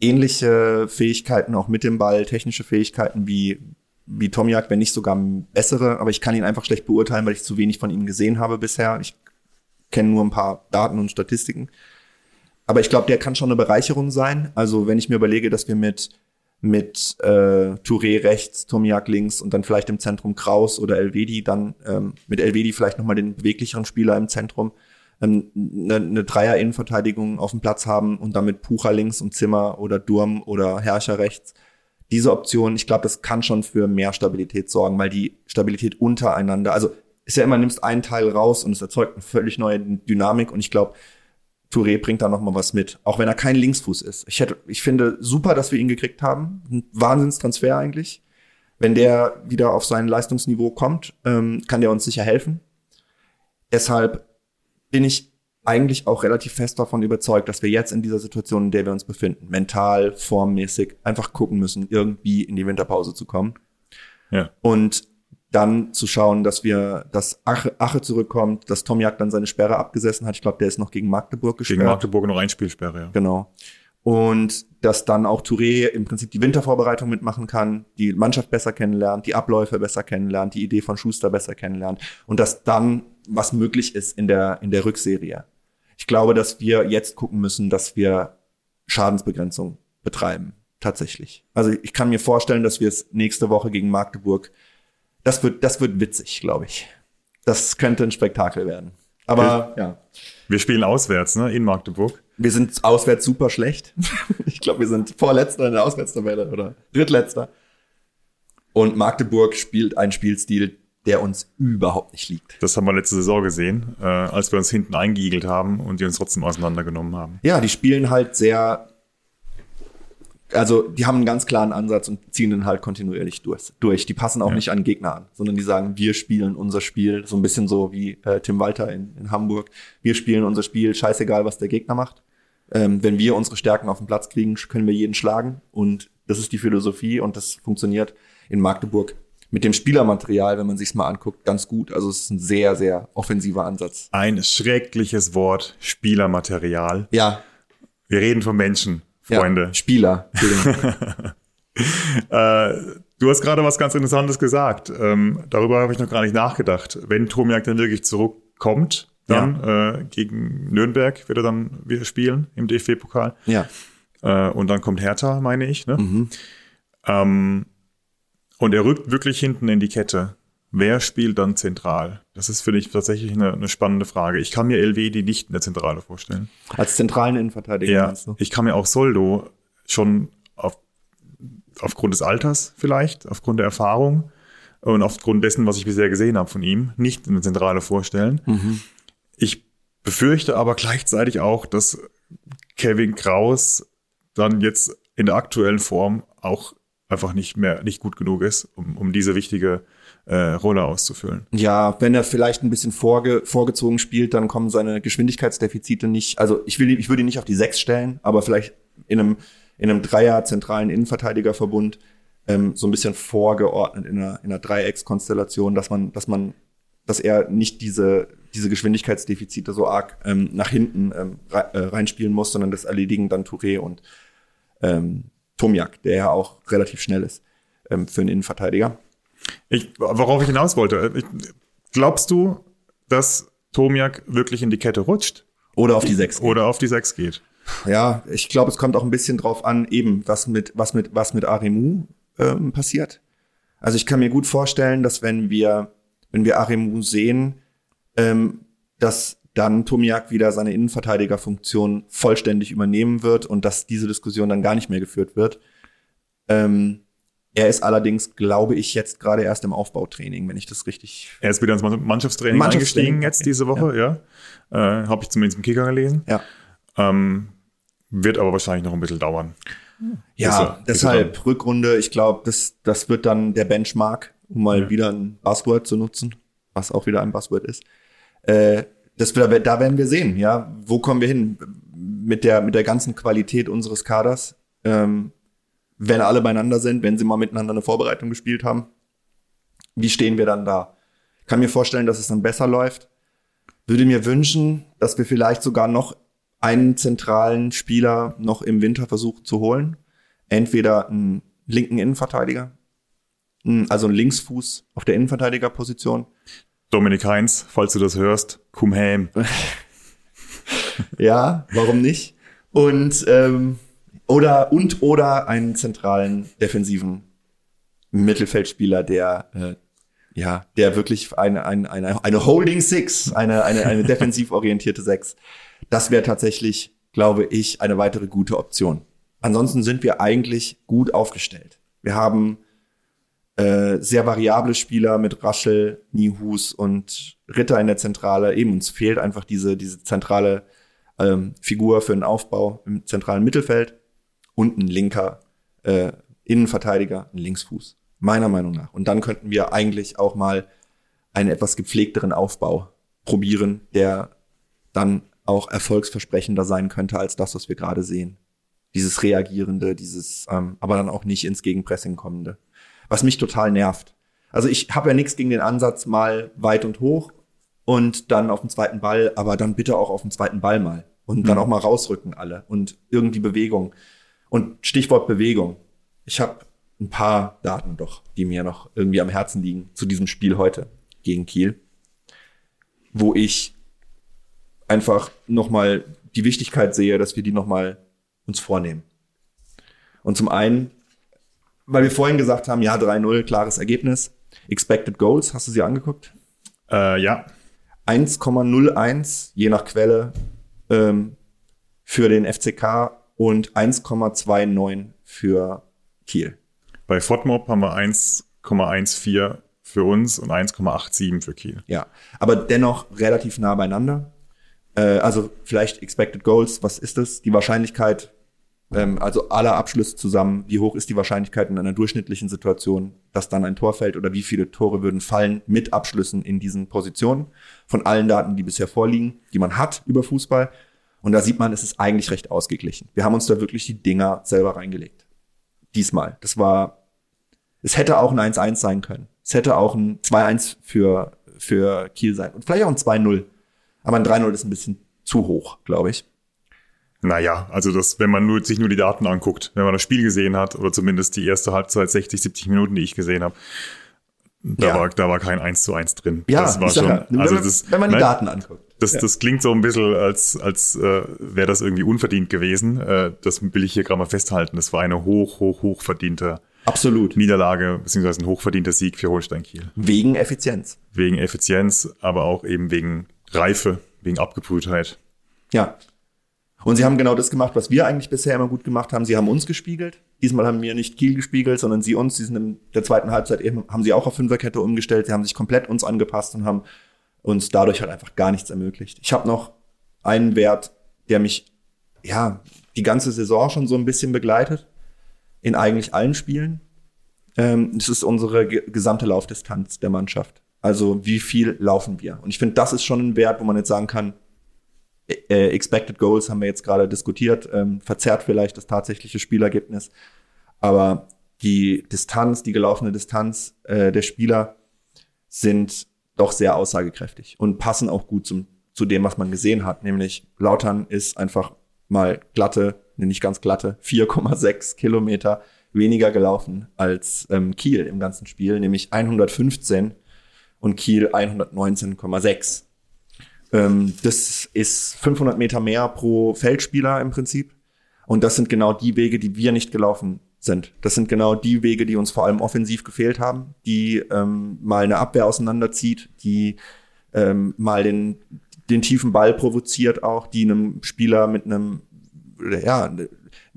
ähnliche Fähigkeiten auch mit dem Ball, technische Fähigkeiten wie, wie Tomiak, wenn nicht sogar bessere, aber ich kann ihn einfach schlecht beurteilen, weil ich zu wenig von ihm gesehen habe bisher. Ich kenne nur ein paar Daten und Statistiken. Aber ich glaube, der kann schon eine Bereicherung sein. Also wenn ich mir überlege, dass wir mit mit äh, Touré rechts, Tomiak links und dann vielleicht im Zentrum Kraus oder Elvedi, dann ähm, mit Elvedi vielleicht nochmal den beweglicheren Spieler im Zentrum, ähm, eine, eine Dreier-Innenverteidigung auf dem Platz haben und damit Pucher links und Zimmer oder Durm oder Herrscher rechts. Diese Option, ich glaube, das kann schon für mehr Stabilität sorgen, weil die Stabilität untereinander, also ist ja immer, nimmst einen Teil raus und es erzeugt eine völlig neue Dynamik und ich glaube, Touré bringt da noch mal was mit, auch wenn er kein Linksfuß ist. Ich hätte, ich finde super, dass wir ihn gekriegt haben. Ein Wahnsinnstransfer eigentlich. Wenn der wieder auf sein Leistungsniveau kommt, ähm, kann der uns sicher helfen. Deshalb bin ich eigentlich auch relativ fest davon überzeugt, dass wir jetzt in dieser Situation, in der wir uns befinden, mental, formmäßig, einfach gucken müssen, irgendwie in die Winterpause zu kommen. Ja. Und dann zu schauen, dass wir, dass Ache, Ache zurückkommt, dass Tomiak dann seine Sperre abgesessen hat. Ich glaube, der ist noch gegen Magdeburg gesperrt. Gegen Magdeburg noch ein Spielsperre, ja. Genau. Und dass dann auch Touré im Prinzip die Wintervorbereitung mitmachen kann, die Mannschaft besser kennenlernt, die Abläufe besser kennenlernt, die Idee von Schuster besser kennenlernt und dass dann was möglich ist in der, in der Rückserie. Ich glaube, dass wir jetzt gucken müssen, dass wir Schadensbegrenzung betreiben. Tatsächlich. Also ich kann mir vorstellen, dass wir es nächste Woche gegen Magdeburg das wird, das wird witzig, glaube ich. Das könnte ein Spektakel werden. Aber wir, ja. Wir spielen auswärts, ne? In Magdeburg. Wir sind auswärts super schlecht. ich glaube, wir sind vorletzter in der Auswärtstabelle oder drittletzter. Und Magdeburg spielt einen Spielstil, der uns überhaupt nicht liegt. Das haben wir letzte Saison gesehen, äh, als wir uns hinten eingeigelt haben und die uns trotzdem auseinandergenommen haben. Ja, die spielen halt sehr, also die haben einen ganz klaren Ansatz und ziehen den halt kontinuierlich durch. durch. Die passen auch Ja. nicht an Gegner an, sondern die sagen, wir spielen unser Spiel, so ein bisschen so wie äh, Tim Walter in, in Hamburg. Wir spielen unser Spiel, scheißegal, was der Gegner macht. Ähm, wenn wir unsere Stärken auf den Platz kriegen, können wir jeden schlagen. Und das ist die Philosophie und das funktioniert in Magdeburg mit dem Spielermaterial, wenn man sich's mal anguckt, ganz gut. Also es ist ein sehr, sehr offensiver Ansatz. Ein schreckliches Wort, Spielermaterial. Ja, Wir reden von Menschen, Freunde. Ja, Spieler. Äh, du hast gerade was ganz Interessantes gesagt. Ähm, darüber habe ich noch gar nicht nachgedacht. Wenn Tomiak dann wirklich zurückkommt, dann äh, gegen Nürnberg wird er dann wieder spielen im DFB-Pokal. ja. Äh, und dann kommt Hertha, meine ich. Ne? Ähm, und er rückt wirklich hinten in die Kette. Wer spielt dann zentral? Das ist für mich tatsächlich eine, eine spannende Frage. Ich kann mir LWD nicht in der Zentrale vorstellen. Als zentralen Innenverteidiger Ja, du? ich kann mir auch Soldo schon auf, aufgrund des Alters vielleicht, aufgrund der Erfahrung und aufgrund dessen, was ich bisher gesehen habe von ihm, nicht in der Zentrale vorstellen. Ich befürchte aber gleichzeitig auch, dass Kevin Kraus dann jetzt in der aktuellen Form auch einfach nicht mehr nicht gut genug ist, um, um diese wichtige äh, Rolle auszufüllen. Ja, wenn er vielleicht ein bisschen vorge vorgezogen spielt, dann kommen seine Geschwindigkeitsdefizite nicht. Also ich will, ich würde ihn nicht auf die Sechs stellen, aber vielleicht in einem in einem Dreier zentralen Innenverteidigerverbund ähm, so ein bisschen vorgeordnet in einer, in einer Dreieckskonstellation, dass man, dass man, dass er nicht diese diese Geschwindigkeitsdefizite so arg ähm, nach hinten ähm, äh, reinspielen muss, sondern das erledigen dann Touré und ähm, Tomiak, der ja auch relativ schnell ist ähm, für einen Innenverteidiger. Ich, worauf ich hinaus wollte, ich, glaubst du, dass Tomiak wirklich in die Kette rutscht Oder auf die Sechs. oder auf die Sechs geht? Ja, ich glaube, es kommt auch ein bisschen drauf an, eben, was mit, was mit, was mit Aremu ähm, passiert. Also ich kann mir gut vorstellen, dass wenn wir, wenn wir Aremu sehen, ähm, dass dann Tomiak wieder seine Innenverteidigerfunktion vollständig übernehmen wird und dass diese Diskussion dann gar nicht mehr geführt wird. Ähm, er ist allerdings, glaube ich, jetzt gerade erst im Aufbautraining, wenn ich das richtig. Er ist wieder ins Mann- Mannschaftstraining, Mannschaftstraining, eingestiegen jetzt diese Woche, ja. Äh, Habe ich zumindest im Kicker gelesen. Ja. Ähm, wird aber wahrscheinlich noch ein bisschen dauern. Ja, er deshalb Rückrunde, ich glaube, das, das wird dann der Benchmark, um mal Ja. wieder ein Buzzword zu nutzen, was auch wieder ein Buzzword ist. Äh, das, wird- da werden wir sehen, ja, wo kommen wir hin mit der, mit der ganzen Qualität unseres Kaders, ähm, wenn alle beieinander sind, wenn sie mal miteinander eine Vorbereitung gespielt haben. Wie stehen wir dann da? Kann mir vorstellen, dass es dann besser läuft. Würde mir wünschen, dass wir vielleicht sogar noch einen zentralen Spieler noch im Winter versuchen zu holen. Entweder einen linken Innenverteidiger, also einen Linksfuß auf der Innenverteidigerposition. Dominik Heinz, falls du das hörst, komm heim. Ja, warum nicht? Und ähm, oder und oder einen zentralen defensiven Mittelfeldspieler, der äh, ja, der wirklich eine, eine, eine, eine Holding Six, eine, eine, eine defensiv orientierte Sechs. Das wäre tatsächlich, glaube ich, eine weitere gute Option. Ansonsten sind wir eigentlich gut aufgestellt. Wir haben äh, sehr variable Spieler mit Raschel, Nihus und Ritter in der Zentrale. Eben uns fehlt einfach diese, diese zentrale ähm, Figur für den Aufbau im zentralen Mittelfeld und ein linker äh, Innenverteidiger, ein Linksfuß. Meiner Meinung nach. Und dann könnten wir eigentlich auch mal einen etwas gepflegteren Aufbau probieren, der dann auch erfolgsversprechender sein könnte als das, was wir gerade sehen. Dieses Reagierende, dieses, ähm, aber dann auch nicht ins Gegenpressing kommende. Was mich total nervt. Also ich habe ja nichts gegen den Ansatz, mal weit und hoch und dann auf den zweiten Ball, aber dann bitte auch auf den zweiten Ball mal. Und dann auch mal rausrücken alle und irgendwie Bewegung. Und Stichwort Bewegung. Ich habe ein paar Daten doch, die mir noch irgendwie am Herzen liegen zu diesem Spiel heute gegen Kiel, wo ich einfach nochmal die Wichtigkeit sehe, dass wir die nochmal uns vornehmen. Und zum einen, weil wir vorhin gesagt haben, ja, 3-0, klares Ergebnis. Expected Goals, hast du sie angeguckt? Äh, ja, 1,01 je nach Quelle ähm, für den FCK und 1,29 für Kiel. bei FODMOB haben wir 1,14 für uns und 1,87 für Kiel. Ja, aber dennoch relativ nah beieinander. Äh, also vielleicht Expected Goals, was ist das? Die Wahrscheinlichkeit, ähm, also aller Abschlüsse zusammen, wie hoch ist die Wahrscheinlichkeit in einer durchschnittlichen Situation, dass dann ein Tor fällt oder wie viele Tore würden fallen mit Abschlüssen in diesen Positionen von allen Daten, die bisher vorliegen, die man hat über Fußball. Und da sieht man, es ist eigentlich recht ausgeglichen. Wir haben uns da wirklich die Dinger selber reingelegt. Diesmal. Das war, es hätte auch ein 1-1 sein können. Es hätte auch ein 2-1 für, für Kiel sein. Und vielleicht auch ein 2-0. Aber ein 3-0 ist ein bisschen zu hoch, glaube ich. Naja, also das, wenn man nur, sich nur die Daten anguckt, wenn man das Spiel gesehen hat, oder zumindest die erste Halbzeit, 60, 70 Minuten, die ich gesehen habe, da, Ja. war, da war kein 1 zu 1 drin. Ja, das war schon. ja, wenn, also man- das, wenn man die nein, Daten anguckt. Das, Ja. das klingt so ein bisschen, als, als äh, wäre das irgendwie unverdient gewesen. Äh, das will ich hier gerade mal festhalten. Das war eine hoch, hoch, hoch verdiente Absolut. Niederlage, beziehungsweise ein hochverdienter Sieg für Holstein Kiel. Wegen Effizienz. Wegen Effizienz, aber auch eben wegen Reife, wegen Abgebrühtheit. Ja. Und sie haben genau das gemacht, was wir eigentlich bisher immer gut gemacht haben. Sie haben uns gespiegelt. Diesmal haben wir nicht Kiel gespiegelt, sondern sie uns. Sie sind in der zweiten Halbzeit eben, haben sie auch auf Fünferkette umgestellt. Sie haben sich komplett uns angepasst und haben uns dadurch halt einfach gar nichts ermöglicht. Ich habe noch einen Wert, der mich, ja, die ganze Saison schon so ein bisschen begleitet. In eigentlich allen Spielen. Ähm, das ist unsere ge gesamte Laufdistanz der Mannschaft. Also wie viel laufen wir? Und ich finde, das ist schon ein Wert, wo man jetzt sagen kann, äh, Expected Goals haben wir jetzt gerade diskutiert, ähm, verzerrt vielleicht das tatsächliche Spielergebnis. Aber die Distanz, die gelaufene Distanz äh, der Spieler sind doch sehr aussagekräftig und passen auch gut zum, zu dem, was man gesehen hat. Nämlich Lautern ist einfach mal glatte, nicht ganz glatte, 4,6 Kilometer weniger gelaufen als ähm, Kiel im ganzen Spiel, nämlich 115 und Kiel 119,6. Ähm, das ist 500 Meter mehr pro Feldspieler im Prinzip. Und das sind genau die Wege, die wir nicht gelaufen sind. Das sind genau die Wege, die uns vor allem offensiv gefehlt haben, die ähm, mal eine Abwehr auseinanderzieht, die ähm, mal den, den tiefen Ball provoziert auch, die einem Spieler mit einem, ja,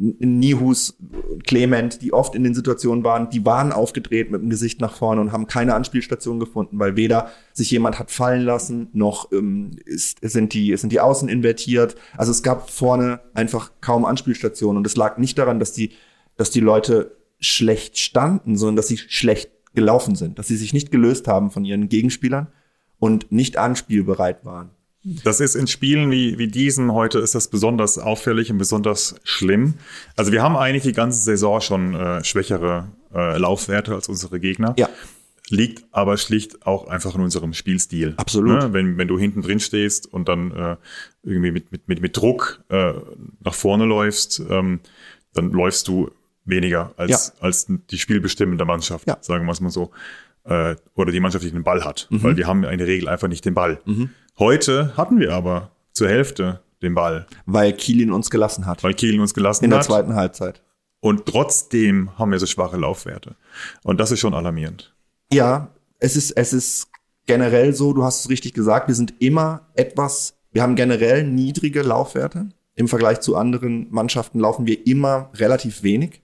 Nihus, Clement, die oft in den Situationen waren, die waren aufgedreht mit dem Gesicht nach vorne und haben keine Anspielstation gefunden, weil weder sich jemand hat fallen lassen, noch ähm, ist, sind, die, sind die Außen invertiert. Also es gab vorne einfach kaum Anspielstationen und es lag nicht daran, dass die, dass die Leute schlecht standen, sondern dass sie schlecht gelaufen sind, dass sie sich nicht gelöst haben von ihren Gegenspielern und nicht anspielbereit waren. Das ist in Spielen wie, wie diesen heute ist das besonders auffällig und besonders schlimm. Also wir haben eigentlich die ganze Saison schon äh, schwächere äh, Laufwerte als unsere Gegner. Ja. Liegt aber schlicht auch einfach in unserem Spielstil. Absolut. Ne? Wenn, wenn du hinten drin stehst und dann äh, irgendwie mit, mit, mit, mit Druck äh, nach vorne läufst, ähm, dann läufst du weniger als, als die spielbestimmende Mannschaft, Ja. sagen wir es mal so. Äh, oder die Mannschaft, die den Ball hat. Mhm. Weil wir haben in der Regel einfach nicht den Ball. Heute hatten wir aber zur Hälfte den Ball, Weil Kiel ihn uns gelassen hat. weil Kiel uns gelassen in der hat. zweiten Halbzeit. Und trotzdem haben wir so schwache Laufwerte. Und das ist schon alarmierend. Ja, es ist, es ist generell so, du hast es richtig gesagt, wir sind immer etwas, wir haben generell niedrige Laufwerte. Im Vergleich zu anderen Mannschaften laufen wir immer relativ wenig.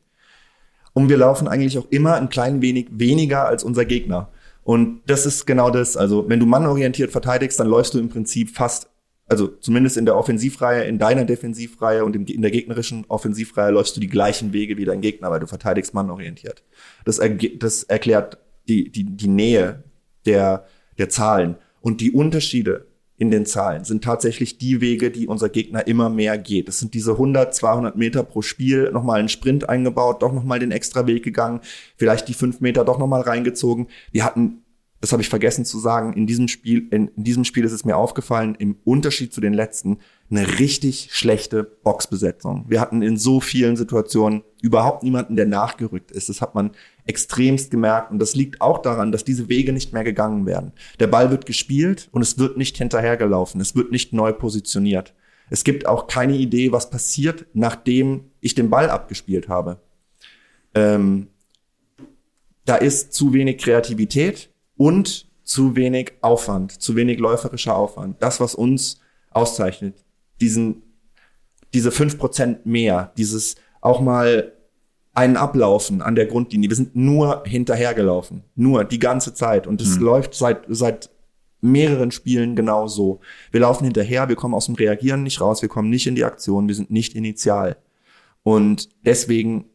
Und wir laufen eigentlich auch immer ein klein wenig weniger als unser Gegner. Und das ist genau das. Also, wenn du mannorientiert verteidigst, dann läufst du im Prinzip fast, also zumindest in der Offensivreihe, in deiner Defensivreihe und in der gegnerischen Offensivreihe läufst du die gleichen Wege wie dein Gegner, weil du verteidigst mannorientiert. Das, erge- das erklärt die, die, die Nähe der, der Zahlen. Und die Unterschiede in den Zahlen sind tatsächlich die Wege, die unser Gegner immer mehr geht. Das sind diese 100, 200 Meter pro Spiel, nochmal einen Sprint eingebaut, doch nochmal den extra Weg gegangen, vielleicht die fünf Meter doch nochmal reingezogen. Wir hatten, das habe ich vergessen zu sagen, in diesem Spiel, in, in diesem Spiel ist es mir aufgefallen, im Unterschied zu den letzten, eine richtig schlechte Boxbesetzung. Wir hatten in so vielen Situationen überhaupt niemanden, der nachgerückt ist. Das hat man extremst gemerkt. Und das liegt auch daran, dass diese Wege nicht mehr gegangen werden. Der Ball wird gespielt und es wird nicht hinterhergelaufen. Es wird nicht neu positioniert. Es gibt auch keine Idee, was passiert, nachdem ich den Ball abgespielt habe. Ähm, da ist zu wenig Kreativität und zu wenig Aufwand, zu wenig läuferischer Aufwand. Das, was uns auszeichnet, diesen, diese fünf Prozent mehr, dieses auch mal einen ablaufen an der Grundlinie. Wir sind nur hinterhergelaufen. Nur die ganze Zeit. Und es läuft seit, seit mehreren Spielen genau so. Wir laufen hinterher, wir kommen aus dem Reagieren nicht raus, wir kommen nicht in die Aktion, wir sind nicht initial. Und deswegen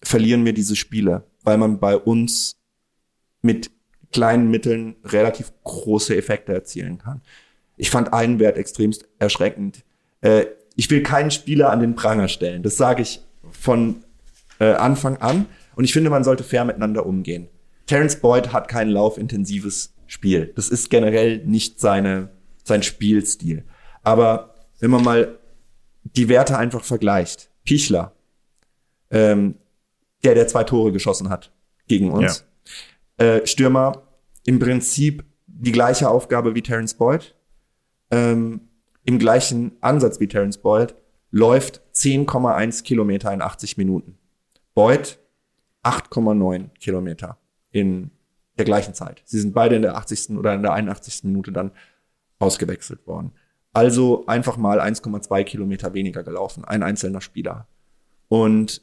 verlieren wir diese Spiele, weil man bei uns mit kleinen Mitteln relativ große Effekte erzielen kann. Ich fand einen Wert extremst erschreckend. Äh, ich will keinen Spieler an den Pranger stellen. Das sage ich von äh, Anfang an. Und ich finde, man sollte fair miteinander umgehen. Terence Boyd hat kein laufintensives Spiel. Das ist generell nicht seine, sein Spielstil. Aber wenn man mal die Werte einfach vergleicht, Pichler, ähm, der, der zwei Tore geschossen hat gegen uns, äh, Stürmer, im Prinzip die gleiche Aufgabe wie Terence Boyd, ähm, im gleichen Ansatz wie Terence Boyd, läuft 10,1 Kilometer in 80 Minuten. Boyd 8,9 Kilometer in der gleichen Zeit. Sie sind beide in der 80. oder in der 81. Minute dann ausgewechselt worden. Also einfach mal 1,2 Kilometer weniger gelaufen, ein einzelner Spieler. Und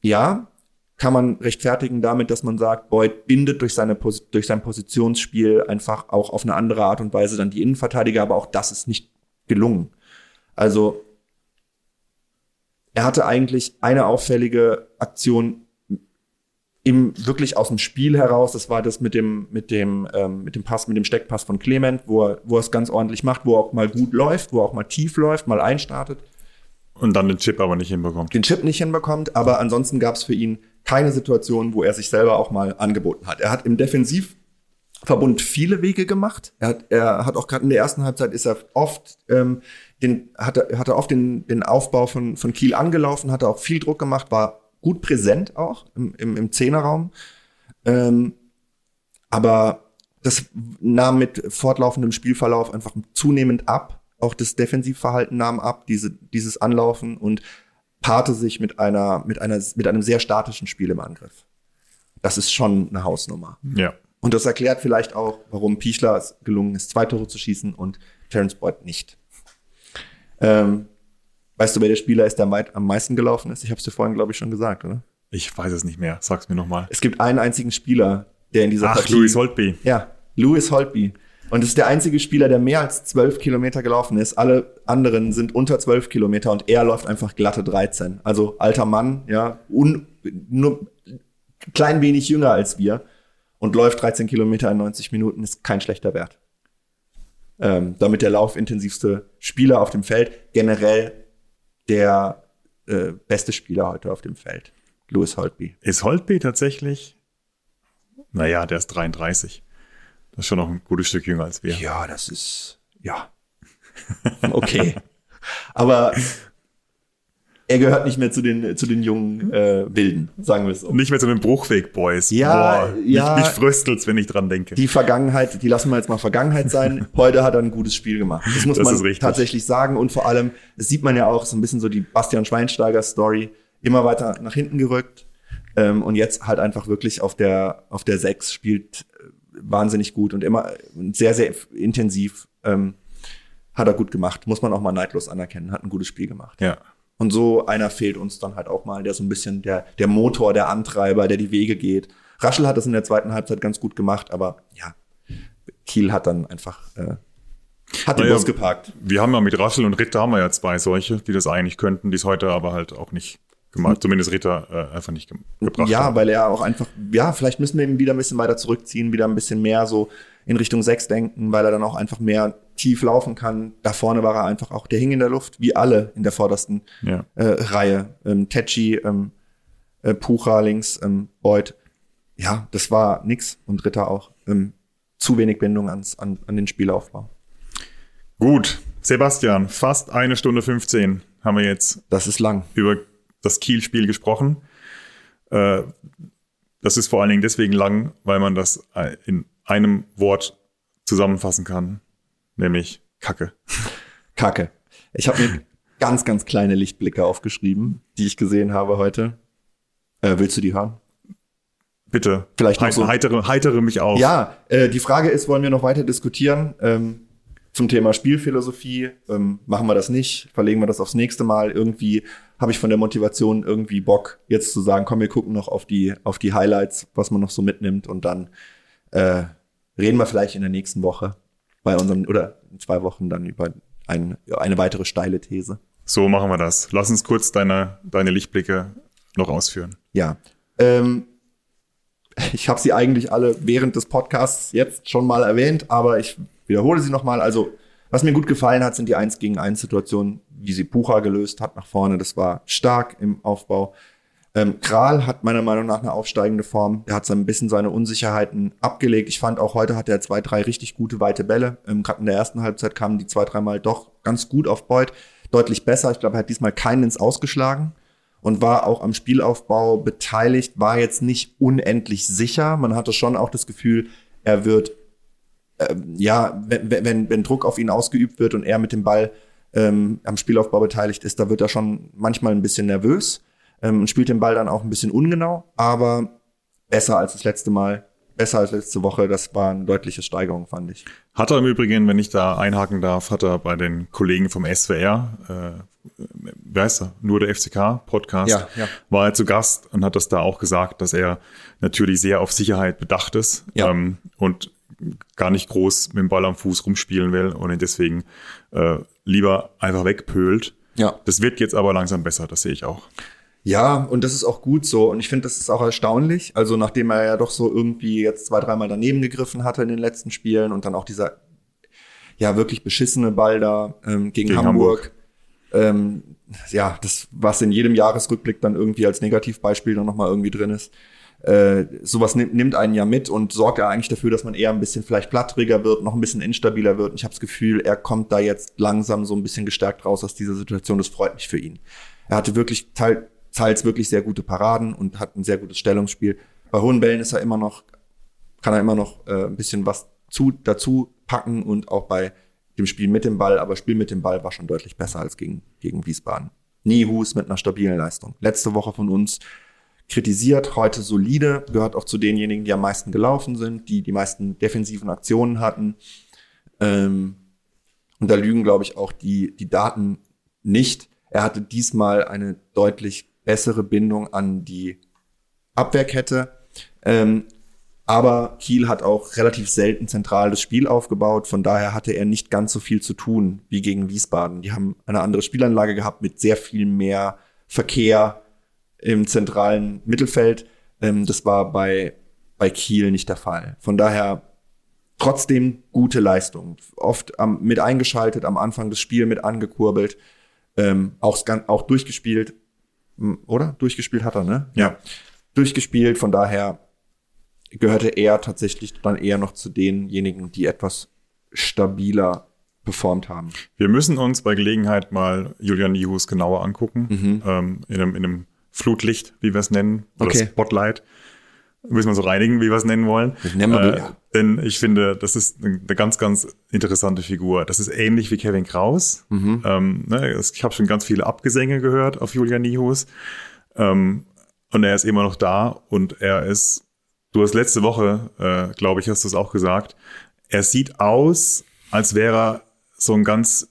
ja, kann man rechtfertigen damit, dass man sagt, Boyd bindet durch, seine, durch sein Positionsspiel einfach auch auf eine andere Art und Weise dann die Innenverteidiger, aber auch das ist nicht gelungen. Also er hatte eigentlich eine auffällige Aktion im wirklich aus dem Spiel heraus. Das war das mit dem mit dem ähm, mit dem Pass, mit dem Steckpass von Clement, wo er wo er es ganz ordentlich macht, wo er auch mal gut läuft, wo er auch mal tief läuft, mal einstartet. Und dann den Chip aber nicht hinbekommt. Den Chip nicht hinbekommt, aber ansonsten gab es für ihn keine Situation, wo er sich selber auch mal angeboten hat. Er hat im Defensivverbund viele Wege gemacht. Er hat, er hat auch gerade in der ersten Halbzeit ist er oft ähm, den hat er, hat er oft den, den Aufbau von, von Kiel angelaufen, hat er auch viel Druck gemacht, war gut präsent auch im, im, im Zehnerraum. Ähm, aber das nahm mit fortlaufendem Spielverlauf einfach zunehmend ab. Auch das Defensivverhalten nahm ab, diese, dieses Anlaufen und paarte sich mit einer, mit einer, mit einem sehr statischen Spiel im Angriff. Das ist schon eine Hausnummer. Ja. Und das erklärt vielleicht auch, warum Pichler es gelungen ist, zwei Tore zu schießen und Terence Boyd nicht. Ähm, weißt du, wer der Spieler ist, der am meisten gelaufen ist? Ich habe es dir vorhin, glaube ich, schon gesagt, oder? Ich weiß es nicht mehr. Sag's mir nochmal. Es gibt einen einzigen Spieler, der in dieser Ach, Partie. Louis Holtby. Ja, Louis Holtby. Und es ist der einzige Spieler, der mehr als zwölf Kilometer gelaufen ist. Alle anderen sind unter zwölf Kilometer und er läuft einfach glatte 13. Also alter Mann, ja, un, nur klein wenig jünger als wir und läuft 13 Kilometer in 90 Minuten, ist kein schlechter Wert. Ähm, damit der laufintensivste Spieler auf dem Feld, generell der äh, beste Spieler heute auf dem Feld, Louis Holtby. Ist Holtby tatsächlich? Naja, der ist 33. Das ist schon noch ein gutes Stück jünger als wir. Ja, das ist, ja. Okay. Aber er gehört nicht mehr zu den, zu den jungen äh, Wilden, sagen wir es so. Nicht mehr zu den Bruchweg-Boys. Ja, Boah, ja. Mich, mich fröstelt's, wenn ich dran denke. Die Vergangenheit, die lassen wir jetzt mal Vergangenheit sein. Heute hat er ein gutes Spiel gemacht. Das muss Das man tatsächlich sagen. Und vor allem, das sieht man ja auch so ein bisschen so die Bastian Schweinsteiger Story, immer weiter nach hinten gerückt. Ähm, und jetzt halt einfach wirklich auf der, auf der Sechs spielt äh, wahnsinnig gut und immer sehr, sehr intensiv. Ähm, hat er gut gemacht. Muss man auch mal neidlos anerkennen. Hat ein gutes Spiel gemacht. ja. Und so einer fehlt uns dann halt auch mal, der so ein bisschen der, der Motor, der Antreiber, der die Wege geht. Raschel hat das in der zweiten Halbzeit ganz gut gemacht, aber ja, Kiel hat dann einfach äh, hat den Naja, Bus geparkt. Wir haben ja mit Raschel und Ritter haben wir ja zwei solche, die das eigentlich könnten, die es heute aber halt auch nicht gemacht, zumindest Ritter äh, einfach nicht ge gebracht Ja, haben. weil er auch einfach, ja, vielleicht müssen wir ihn wieder ein bisschen weiter zurückziehen, wieder ein bisschen mehr so in Richtung sechs denken, weil er dann auch einfach mehr tief laufen kann. Da vorne war er einfach auch, der hing in der Luft, wie alle in der vordersten Ja. äh, Reihe. Ähm, Tetschi, ähm, äh, Pucha links, ähm, Boyd. Ja, das war nix und Ritter auch. Ähm, zu wenig Bindung ans, an, an den Spielaufbau. Gut, Sebastian, fast eine Stunde 15 haben wir jetzt Das ist lang. über das Kiel-Spiel gesprochen. Äh, das ist vor allen Dingen deswegen lang, weil man das äh, in einem Wort zusammenfassen kann, nämlich Kacke. Kacke. Ich habe mir ganz, ganz kleine Lichtblicke aufgeschrieben, die ich gesehen habe heute. Äh, willst du die hören? Bitte, Vielleicht noch so- heitere, heitere mich auf. Ja, äh, die Frage ist, wollen wir noch weiter diskutieren? Ähm, zum Thema Spielphilosophie. Ähm, machen wir das nicht, verlegen wir das aufs nächste Mal. Irgendwie habe ich von der Motivation irgendwie Bock, jetzt zu sagen, komm, wir gucken noch auf die, auf die Highlights, was man noch so mitnimmt und dann äh, reden wir vielleicht in der nächsten Woche bei unserem, oder in zwei Wochen dann über ein, eine weitere steile These. So machen wir das. Lass uns kurz deine, deine Lichtblicke noch ausführen. Ja. Ähm, ich habe sie eigentlich alle während des Podcasts jetzt schon mal erwähnt, aber ich wiederhole sie nochmal. Also, was mir gut gefallen hat, sind die 1 gegen 1 Situationen, wie sie Pucha gelöst hat nach vorne. Das war stark im Aufbau. Ähm, Kral hat meiner Meinung nach eine aufsteigende Form. Der hat so ein bisschen seine Unsicherheiten abgelegt. Ich fand auch heute hat er zwei, drei richtig gute weite Bälle. Ähm, Gerade in der ersten Halbzeit kamen die zwei, dreimal doch ganz gut auf Beut. Deutlich besser. Ich glaube, er hat diesmal keinen ins Ausgeschlagen und war auch am Spielaufbau beteiligt, war jetzt nicht unendlich sicher. Man hatte schon auch das Gefühl, er wird, äh, ja, wenn, wenn, wenn Druck auf ihn ausgeübt wird und er mit dem Ball ähm, am Spielaufbau beteiligt ist, da wird er schon manchmal ein bisschen nervös ähm, und spielt den Ball dann auch ein bisschen ungenau, aber besser als das letzte Mal, besser als letzte Woche. Das war eine deutliche Steigerung, fand ich. Hat er im Übrigen, wenn ich da einhaken darf, hat er bei den Kollegen vom SWR, äh, wie heißt er, nur der FCK-Podcast, Ja, ja. war er zu Gast und hat das da auch gesagt, dass er natürlich sehr auf Sicherheit bedacht ist Ja. ähm, und gar nicht groß mit dem Ball am Fuß rumspielen will und ihn deswegen äh, lieber einfach wegpölt. Ja. Das wird jetzt aber langsam besser, das sehe ich auch. Ja, und das ist auch gut so. Und ich finde, das ist auch erstaunlich. Also, nachdem er ja doch so irgendwie jetzt zwei, dreimal daneben gegriffen hatte in den letzten Spielen und dann auch dieser, ja, wirklich beschissene Ball da ähm, gegen, Gegen Hamburg. Ähm, ja, das, was in jedem Jahresrückblick dann irgendwie als Negativbeispiel dann nochmal irgendwie drin ist. Äh, sowas nimmt, nimmt einen ja mit und sorgt ja eigentlich dafür, dass man eher ein bisschen vielleicht plattriger wird, noch ein bisschen instabiler wird. Und ich habe das Gefühl, er kommt da jetzt langsam so ein bisschen gestärkt raus aus dieser Situation. Das freut mich für ihn. Er hatte wirklich teil, teils wirklich sehr gute Paraden und hat ein sehr gutes Stellungsspiel. Bei hohen Bällen ist er immer noch, kann er immer noch äh, ein bisschen was zu, dazu packen und auch bei dem Spiel mit dem Ball, aber Spiel mit dem Ball war schon deutlich besser als gegen, gegen Wiesbaden. Nihus mit einer stabilen Leistung. Letzte Woche von uns kritisiert, heute solide, gehört auch zu denjenigen, die am meisten gelaufen sind, die die meisten defensiven Aktionen hatten. Ähm, und da lügen, glaube ich, auch die, die Daten nicht. Er hatte diesmal eine deutlich bessere Bindung an die Abwehrkette. Ähm, aber Kiel hat auch relativ selten zentral das Spiel aufgebaut. Von daher hatte er nicht ganz so viel zu tun wie gegen Wiesbaden. Die haben eine andere Spielanlage gehabt mit sehr viel mehr Verkehr im zentralen Mittelfeld. Ähm, das war bei, bei Kiel nicht der Fall. Von daher trotzdem gute Leistung. Oft am, mit eingeschaltet, am Anfang des Spiels mit angekurbelt, ähm, auch, auch durchgespielt. Oder? Durchgespielt hat er, ne? Ja. Durchgespielt, von daher gehörte er tatsächlich dann eher noch zu denjenigen, die etwas stabiler performt haben. Wir müssen uns bei Gelegenheit mal Julian Nihus genauer angucken. Mhm. Ähm, in, einem, in einem Flutlicht, wie wir es nennen. Oder Okay. Spotlight. Müssen wir so reinigen, wie wir es nennen wollen. Das nennen wir- äh, ja. Denn ich finde, das ist eine ganz, ganz interessante Figur. Das ist ähnlich wie Kevin Kraus. Mhm. Ähm, ne, ich habe schon ganz viele Abgesänge gehört auf Julian Nihus. Ähm, und er ist immer noch da und er ist, du hast letzte Woche, äh, glaube ich, hast du es auch gesagt, er sieht aus, als wäre er so ein ganz,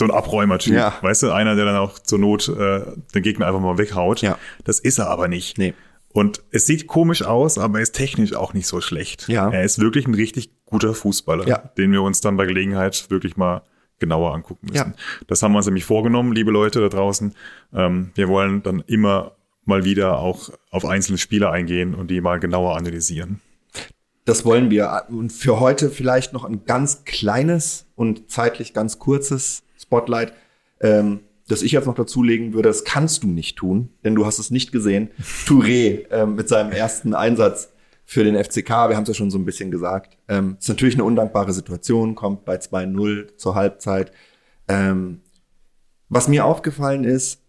so ein Abräumertyp. Ja. Weißt du, einer, der dann auch zur Not äh, den Gegner einfach mal weghaut. Ja. Das ist er aber nicht. Nee. Und es sieht komisch aus, aber er ist technisch auch nicht so schlecht. Ja. Er ist wirklich ein richtig guter Fußballer, Ja. den wir uns dann bei Gelegenheit wirklich mal genauer angucken müssen. Ja. Das haben wir uns nämlich vorgenommen, liebe Leute da draußen. Ähm, wir wollen dann immer mal wieder auch auf einzelne Spieler eingehen und die mal genauer analysieren. Das wollen wir. Und für heute vielleicht noch ein ganz kleines und zeitlich ganz kurzes Spotlight, ähm, das ich jetzt noch dazulegen würde. Das kannst du nicht tun, denn du hast es nicht gesehen. Touré ähm, mit seinem ersten Einsatz für den FCK. Wir haben es ja schon so ein bisschen gesagt. Ähm, ist natürlich eine undankbare Situation, kommt bei 2-0 zur Halbzeit. Ähm, was mir aufgefallen ist,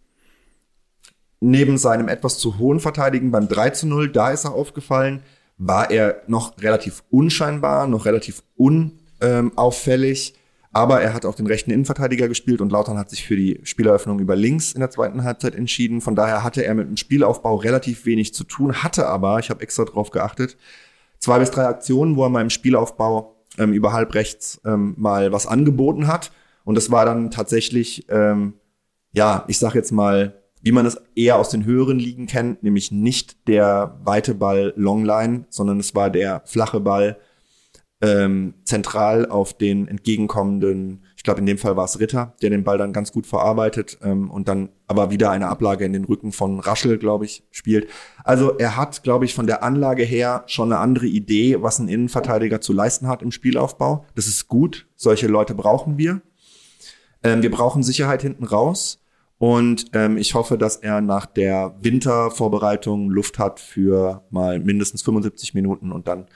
neben seinem etwas zu hohen Verteidigen beim 3 zu 0, da ist er aufgefallen, war er noch relativ unscheinbar, noch relativ unauffällig. Aber er hat auch den rechten Innenverteidiger gespielt und Lautern hat sich für die Spieleröffnung über links in der zweiten Halbzeit entschieden. Von daher hatte er mit dem Spielaufbau relativ wenig zu tun, hatte aber, ich habe extra drauf geachtet, zwei bis drei Aktionen, wo er im Spielaufbau ähm, über halb rechts ähm, mal was angeboten hat. Und das war dann tatsächlich, ähm, ja, ich sag jetzt mal, wie man es eher aus den höheren Ligen kennt, nämlich nicht der weite Ball Longline, sondern es war der flache Ball ähm, zentral auf den entgegenkommenden, ich glaube in dem Fall war es Ritter, der den Ball dann ganz gut verarbeitet ähm, und dann aber wieder eine Ablage in den Rücken von Raschel, glaube ich, spielt. Also er hat, glaube ich, von der Anlage her schon eine andere Idee, was ein Innenverteidiger zu leisten hat im Spielaufbau. Das ist gut, solche Leute brauchen wir. Ähm, wir brauchen Sicherheit hinten raus. Und ähm, ich hoffe, dass er nach der Wintervorbereitung Luft hat für mal mindestens 75 Minuten und dann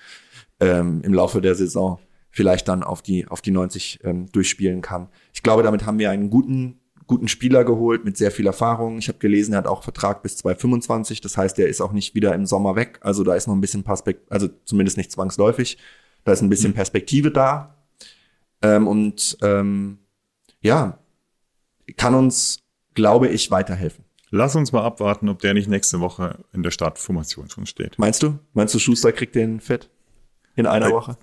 ähm, im Laufe der Saison vielleicht dann auf die, auf die 90 ähm, durchspielen kann. Ich glaube, damit haben wir einen guten, guten Spieler geholt mit sehr viel Erfahrung. Ich habe gelesen, er hat auch Vertrag bis 2025. Das heißt, er ist auch nicht wieder im Sommer weg. Also da ist noch ein bisschen Perspektive, also zumindest nicht zwangsläufig. Da ist ein bisschen mhm. Perspektive da. Ähm, und ähm, ja, kann uns glaube ich, weiterhelfen. Lass uns mal abwarten, ob der nicht nächste Woche in der Startformation schon steht. Meinst du? Meinst du, Schuster kriegt den fit in einer Woche?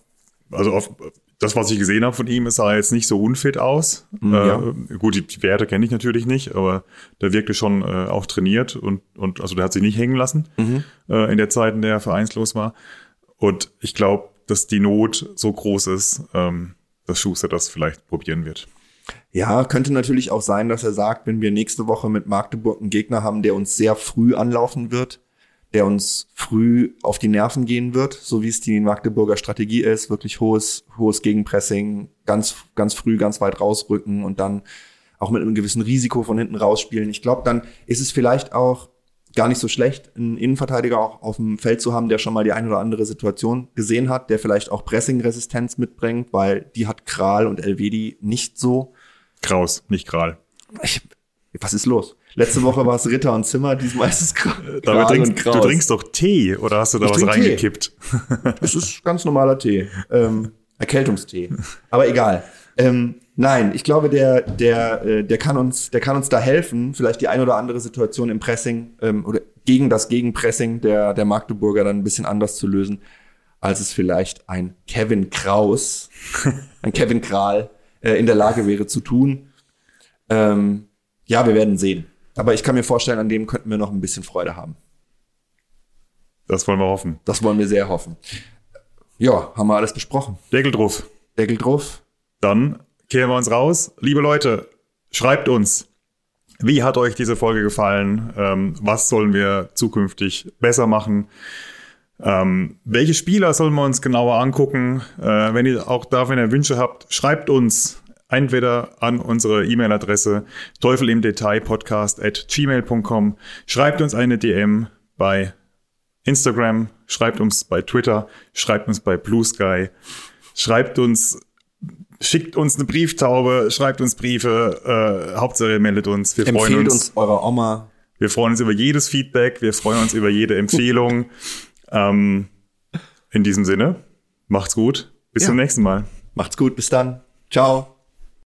Also auf, das, was ich gesehen habe von ihm, sah jetzt nicht so unfit aus. Mhm, ja. äh, gut, die Werte kenne ich natürlich nicht, aber der wirkte schon äh, auch trainiert und, und also der hat sich nicht hängen lassen mhm. äh, in der Zeit, in der er vereinslos war. Und ich glaube, dass die Not so groß ist, ähm, dass Schuster das vielleicht probieren wird. Ja, könnte natürlich auch sein, dass er sagt, wenn wir nächste Woche mit Magdeburg einen Gegner haben, der uns sehr früh anlaufen wird, der uns früh auf die Nerven gehen wird, so wie es die Magdeburger Strategie ist, wirklich hohes, hohes Gegenpressing, ganz, ganz früh, ganz weit rausrücken und dann auch mit einem gewissen Risiko von hinten rausspielen. Ich glaube, dann ist es vielleicht auch gar nicht so schlecht, einen Innenverteidiger auch auf dem Feld zu haben, der schon mal die eine oder andere Situation gesehen hat, der vielleicht auch Pressing-Resistenz mitbringt, weil die hat Kral und Elvedi nicht so. Kraus, nicht Kral. Ich, was ist los? Letzte Woche war es Ritter und Zimmer, diesmal ist es Kral trinkst, Du trinkst doch Tee oder hast du da ich was reingekippt? Es ist ganz normaler Tee. Ähm, Erkältungstee. Aber egal. Ähm, nein, ich glaube, der, der, äh, der, kann uns, der kann uns da helfen, vielleicht die ein oder andere Situation im Pressing ähm, oder gegen das Gegenpressing der, der Magdeburger dann ein bisschen anders zu lösen, als es vielleicht ein Kevin Kraus, ein Kevin Kral äh, in der Lage wäre zu tun. Ähm, ja, wir werden sehen. Aber ich kann mir vorstellen, an dem könnten wir noch ein bisschen Freude haben. Das wollen wir hoffen. Das wollen wir sehr hoffen. Ja, haben wir alles besprochen. Deckel drauf. Deckel drauf. Dann kehren wir uns raus. Liebe Leute, schreibt uns. Wie hat euch diese Folge gefallen? Ähm, was sollen wir zukünftig besser machen? Ähm, welche Spieler sollen wir uns genauer angucken? Äh, wenn ihr auch da, wenn ihr Wünsche habt, schreibt uns entweder an unsere E-Mail-Adresse teufel im Detail podcast at gmail.com. Schreibt uns eine DM bei Instagram, schreibt uns bei Twitter, schreibt uns bei Blue Sky, schreibt uns, schickt uns eine Brieftaube, schreibt uns Briefe, äh, Hauptsache meldet uns. Wir Empfehlt freuen uns, uns eurer Oma. Wir freuen uns über jedes Feedback, wir freuen uns über jede Empfehlung. ähm, in diesem Sinne, macht's gut. Bis ja. zum nächsten Mal. Macht's gut, bis dann. Ciao.